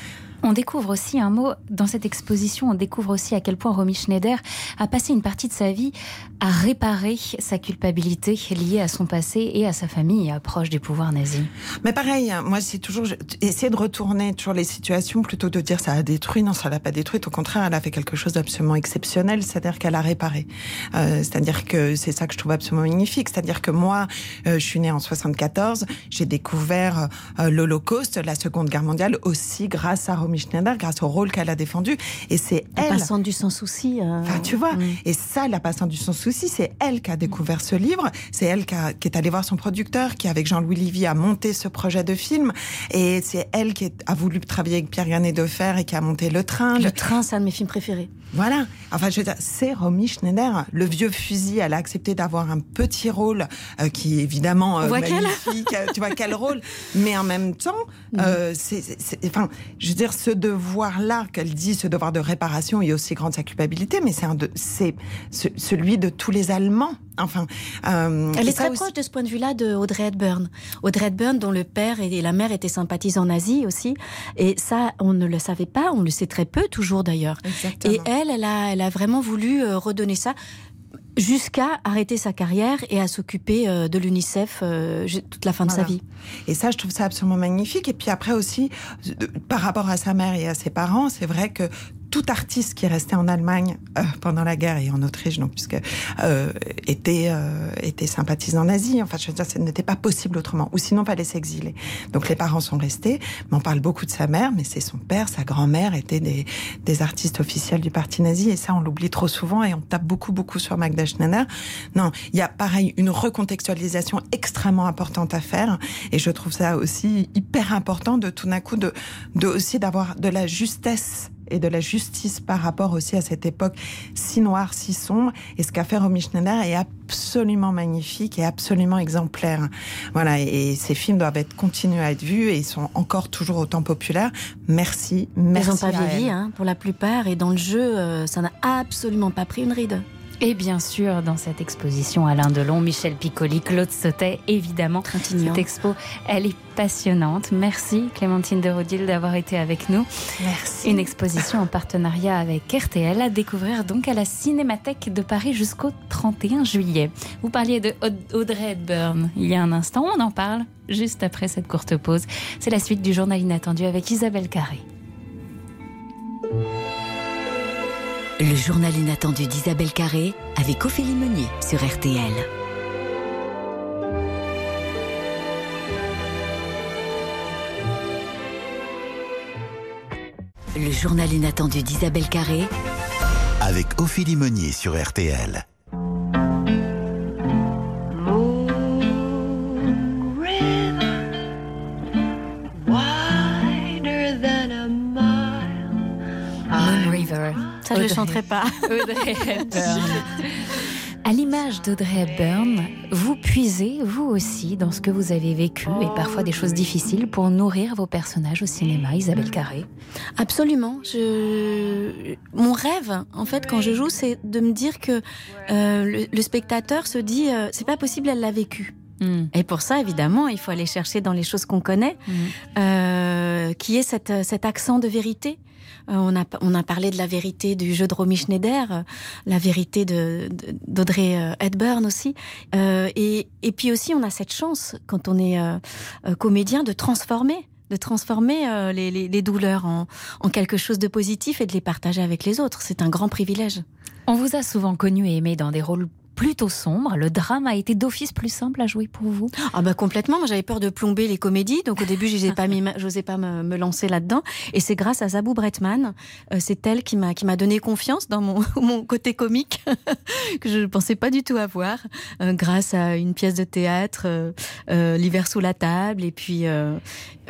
On découvre aussi un mot dans cette exposition, on découvre aussi à quel point Romy Schneider a passé une partie de sa vie à réparer sa culpabilité liée à son passé et à sa famille proche du pouvoir nazi. Mais pareil, moi c'est toujours essayer de retourner toujours les situations plutôt de dire ça a détruit, non ça l'a pas détruite, au contraire elle a fait quelque chose d'absolument exceptionnel, c'est-à-dire qu'elle a réparé. Euh, c'est-à-dire que c'est ça que je trouve absolument magnifique, c'est-à-dire que moi euh, je suis née en 74, j'ai découvert euh, l'Holocauste, la Seconde Guerre mondiale aussi grâce à Romy Schneider, grâce au rôle qu'elle a défendu et c'est La elle passante du sans souci. euh, Enfin, tu vois, et ça, la passante du sans souci, c'est elle qui a découvert ce livre, c'est elle qui, a- qui est allée voir son producteur, qui avec Jean-Louis Livy a monté ce projet de film, et c'est elle qui est- a voulu travailler avec Pierre Ganet de Fer et qui a monté Le Train. Le Train, c'est un de mes films préférés. Voilà. Enfin, je veux dire, c'est Romy Schneider. Le vieux fusil, elle a accepté d'avoir un petit rôle euh, qui évidemment euh, magnifique. tu vois quel rôle Mais en même temps, euh, c'est, c'est- c'est- enfin, je veux dire, ce devoir-là qu'elle dit, ce devoir de réparation est aussi grand de sa culpabilité, mais c'est un de, c'est ce- celui de tous les Allemands. Enfin, euh, Elle est très aussi- proche de ce point de vue-là de Audrey Hepburn. Audrey Hepburn, dont le père et la mère étaient sympathisants nazis aussi. Et ça, on ne le savait pas, on le sait très peu, toujours d'ailleurs. Et elle, elle a, elle a vraiment voulu euh, redonner ça jusqu'à arrêter sa carrière et à s'occuper euh, de l'UNICEF euh, toute la fin de sa vie. Et ça, je trouve ça absolument magnifique. Et puis après aussi, de- par rapport à sa mère et à ses parents, c'est vrai que tout artiste qui restait en Allemagne euh, pendant la guerre et en Autriche, donc puisque euh, était euh, était sympathisant nazi. Enfin, je veux dire, ce n'était pas possible autrement. Ou sinon, fallait s'exiler. Donc les parents sont restés. Mais on parle beaucoup de sa mère, mais c'est son père, sa grand-mère étaient des des artistes officiels du parti nazi. Et ça, on l'oublie trop souvent et on tape beaucoup beaucoup sur Magda Schneider. Non, il y a pareil une recontextualisation extrêmement importante à faire. Et je trouve ça aussi hyper important de tout d'un coup de, de aussi d'avoir de la justesse et de la justice par rapport aussi à cette époque si noire, si sombre. Et ce qu'a fait Romy Schneider est absolument magnifique et absolument exemplaire. Voilà, et ces films doivent être continuer à être vus et ils sont encore toujours autant populaires. Merci, merci. Ils n'ont pas vieilli, hein, pour la plupart. Et dans le jeu, euh, ça n'a absolument pas pris une ride. Et bien sûr, dans cette exposition, Alain Delon, Michel Piccoli, Claude Sautet, évidemment. Cette expo, elle est passionnante. Merci Clémentine de Rodil d'avoir été avec nous. Merci. Une exposition en partenariat avec RTL à découvrir donc à la Cinémathèque de Paris jusqu'au 31 juillet. Vous parliez de Aud- Audrey Hepburn il y a un instant. On en parle juste après cette courte pause. C'est la suite du journal inattendu avec Isabelle Carré. Le journal inattendu d'Isabelle Carré avec Ophélie Meunier sur RTL. Le journal inattendu d'Isabelle Carré Avec Ophélie Meunier sur RTL. Chanterai pas. Audrey Hepburn. À l'image d'Audrey Hepburn, vous puisez, vous aussi, dans ce que vous avez vécu et parfois des choses difficiles pour nourrir vos personnages au cinéma, Isabelle Carré. Absolument. Je... Mon rêve, en fait, quand je joue, c'est de me dire que euh, le, le spectateur se dit, euh, c'est pas possible, elle l'a vécu. Et pour ça, évidemment, il faut aller chercher dans les choses qu'on connaît, euh, qui est cette, cet accent de vérité. Euh, on, a, on a parlé de la vérité du jeu de Romy Schneider, euh, la vérité de- de- d'Audrey euh, Hepburn aussi. Et, et puis aussi, on a cette chance, quand on est comédien, de transformer de transformer euh, les, les- les douleurs en, en quelque chose de positif et de les partager avec les autres. C'est un grand privilège. On vous a souvent connu et aimé dans des rôles plutôt sombres. Le drame a été d'office plus simple à jouer pour vous Ah bah complètement. Moi j'avais peur de plomber les comédies, donc au début pas, m'y- j'osais pas me, me lancer là-dedans. Et c'est grâce à Zabou Bretman, euh, c'est elle qui m'a qui m'a donné confiance dans mon mon côté comique que je ne pensais pas du tout avoir, euh, grâce à une pièce de théâtre, euh, l'hiver sous la table. Et puis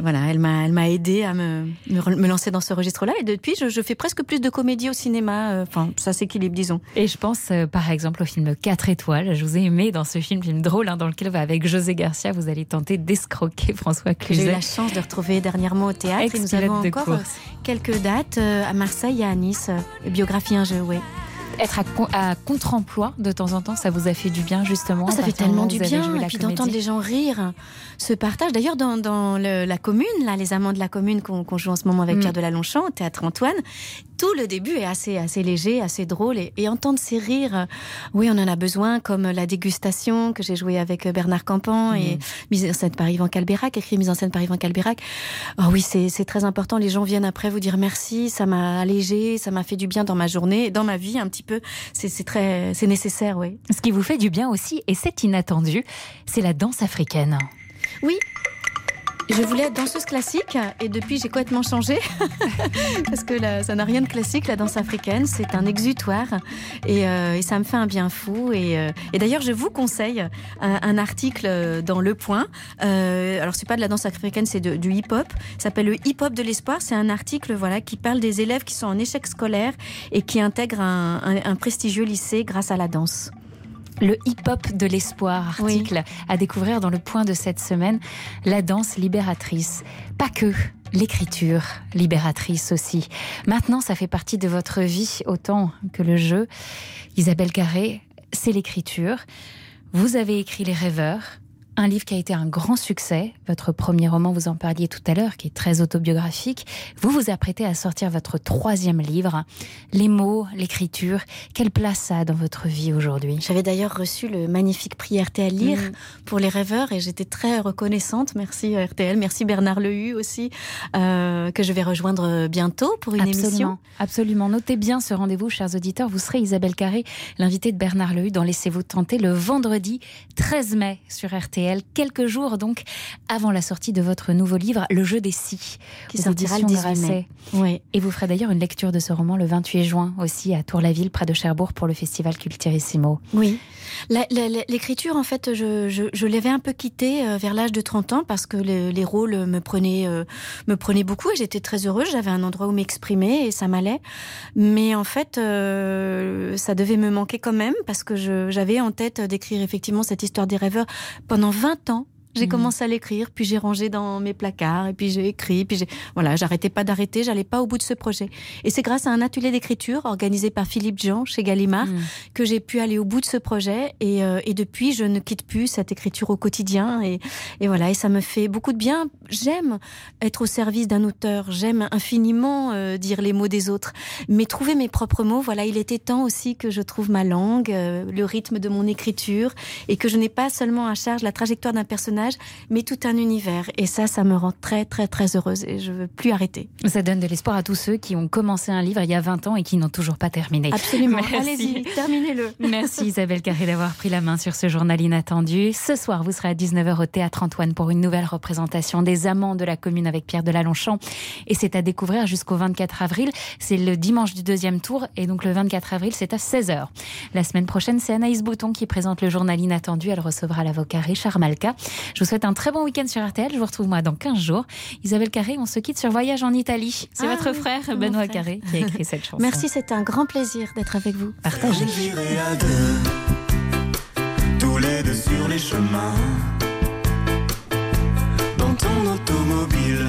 voilà, elle m'a elle m'a aidé à me, me re- me lancer dans ce registre-là. Et depuis je, je fais presque plus de comédie au cinéma. Enfin ça s'équilibre disons. Et je pense par exemple au film 4 étoiles. Je vous ai aimé dans ce film, film drôle, hein, dans lequel avec José Garcia, vous allez tenter d'escroquer François que j'ai eu Cluzet. la chance de retrouver dernièrement au théâtre. Et nous avons encore course. euh, quelques dates euh, à Marseille et à Nice. euh, Biographie un jeu, oui. Être à, co- à contre-emploi de temps en temps, ça vous a fait du bien justement Ah, ça fait tellement du bien, et puis d'entendre les gens rire, ce partage. D'ailleurs, dans, dans le- la commune, là, les amants de la commune qu'on joue en ce moment avec Mm. Pierre de la Longchamp, au théâtre Antoine, tout le début est assez, assez léger, assez drôle, et, et entendre ces rires, euh, oui, on en a besoin, comme la dégustation que j'ai joué avec euh, Bernard Campan et mise en scène par Yvan Calberac, écrit mise en scène par Yvan Calberac. Oh oui, c'est très important. Les gens viennent après vous dire merci, ça m'a allégé, ça m'a fait du bien dans ma journée, dans ma vie un petit peu. C'est c'est très, c'est nécessaire, oui. Ce qui vous fait du bien aussi, et c'est inattendu, c'est la danse africaine. Oui. Je voulais être danseuse classique et depuis j'ai complètement changé parce que là, ça n'a rien de classique la danse africaine, c'est un exutoire et, euh, et ça me fait un bien fou et, euh, et d'ailleurs je vous conseille un, un article dans Le Point. Euh, alors c'est pas de la danse africaine, c'est du hip-hop. S'appelle le hip-hop de l'espoir. C'est un article voilà qui parle des élèves qui sont en échec scolaire et qui intègrent un prestigieux lycée grâce à la danse. Le hip-hop de l'espoir, article à découvrir dans le point de cette semaine. La danse libératrice. Pas que. L'écriture libératrice aussi. Maintenant, ça fait partie de votre vie autant que le jeu. Isabelle Carré, c'est l'écriture. Vous avez écrit Les Rêveurs, un livre qui a été un grand succès. Votre premier roman, vous en parliez tout à l'heure, qui est très autobiographique. Vous vous apprêtez à sortir votre troisième livre. Les mots, l'écriture, quelle place ça a dans votre vie aujourd'hui? J'avais d'ailleurs reçu le magnifique prix RTL Lire Mm. pour les rêveurs et j'étais très reconnaissante. Merci euh, RTL, merci Bernard Lehu aussi, euh, que je vais rejoindre bientôt pour une absolument, émission. Absolument. Notez bien ce rendez-vous, chers auditeurs. Vous serez Isabelle Carré, l'invitée de Bernard Lehu dans Laissez-vous tenter le vendredi 13 mai sur RTL, quelques jours donc avant la sortie de votre nouveau livre, Le jeu des si, Qui sortira le éditions 18 mai. Grasset. Oui. Et vous ferez d'ailleurs une lecture de ce roman le 28 juin aussi à Tour-la-Ville, près de Cherbourg, pour le festival Culturissimo. Oui. L'écriture, en fait, je, je, je l'avais un peu quittée euh, vers l'âge de 30 ans parce que le- les rôles me prenaient, euh, me prenaient beaucoup et j'étais très heureuse. J'avais un endroit où m'exprimer et ça m'allait. Mais en fait, euh, ça devait me manquer quand même parce que j'avais en tête d'écrire effectivement cette histoire des rêveurs pendant 20 ans. J'ai Mhm. commencé à l'écrire, puis j'ai rangé dans mes placards, et puis j'ai écrit, puis j'ai voilà, j'arrêtais pas d'arrêter, j'allais pas au bout de ce projet. Et c'est grâce à un atelier d'écriture organisé par Philippe Jean chez Gallimard Mm. que j'ai pu aller au bout de ce projet. Et, euh, et depuis, je ne quitte plus cette écriture au quotidien. Et, et voilà, et ça me fait beaucoup de bien. J'aime être au service d'un auteur. J'aime infiniment euh, dire les mots des autres. Mais trouver mes propres mots, voilà, il était temps aussi que je trouve ma langue, euh, le rythme de mon écriture, et que je n'ai pas seulement à charge la trajectoire d'un personnage, mais tout un univers. Et ça, ça me rend très, très, très heureuse. Et je veux plus arrêter. Ça donne de l'espoir à tous ceux qui ont commencé un livre il y a 20 ans et qui n'ont toujours pas terminé. Absolument. Allez-y, terminez-le. Merci Isabelle Carré d'avoir pris la main sur ce journal inattendu. Ce soir, vous serez à 19h au Théâtre Antoine pour une nouvelle représentation des Amants de la commune avec Pierre de Longchamp. Et c'est à découvrir jusqu'au 24 avril. C'est le dimanche du deuxième tour. Et donc le 24 avril, c'est à 16h. La semaine prochaine, c'est Anaïs Bouton qui présente le journal inattendu. Elle recevra l'avocat Richard Malka. Je vous souhaite un très bon week-end sur RTL. Je vous retrouve moi dans 15 jours. Isabelle Carré, on se quitte sur Voyage en Italie. C'est Ah votre frère, Benoît frère. Carré, qui a écrit cette chanson. Merci, c'était un grand plaisir d'être avec vous. Partagez. J'irai à deux, tous les deux sur les chemins, dans ton automobile,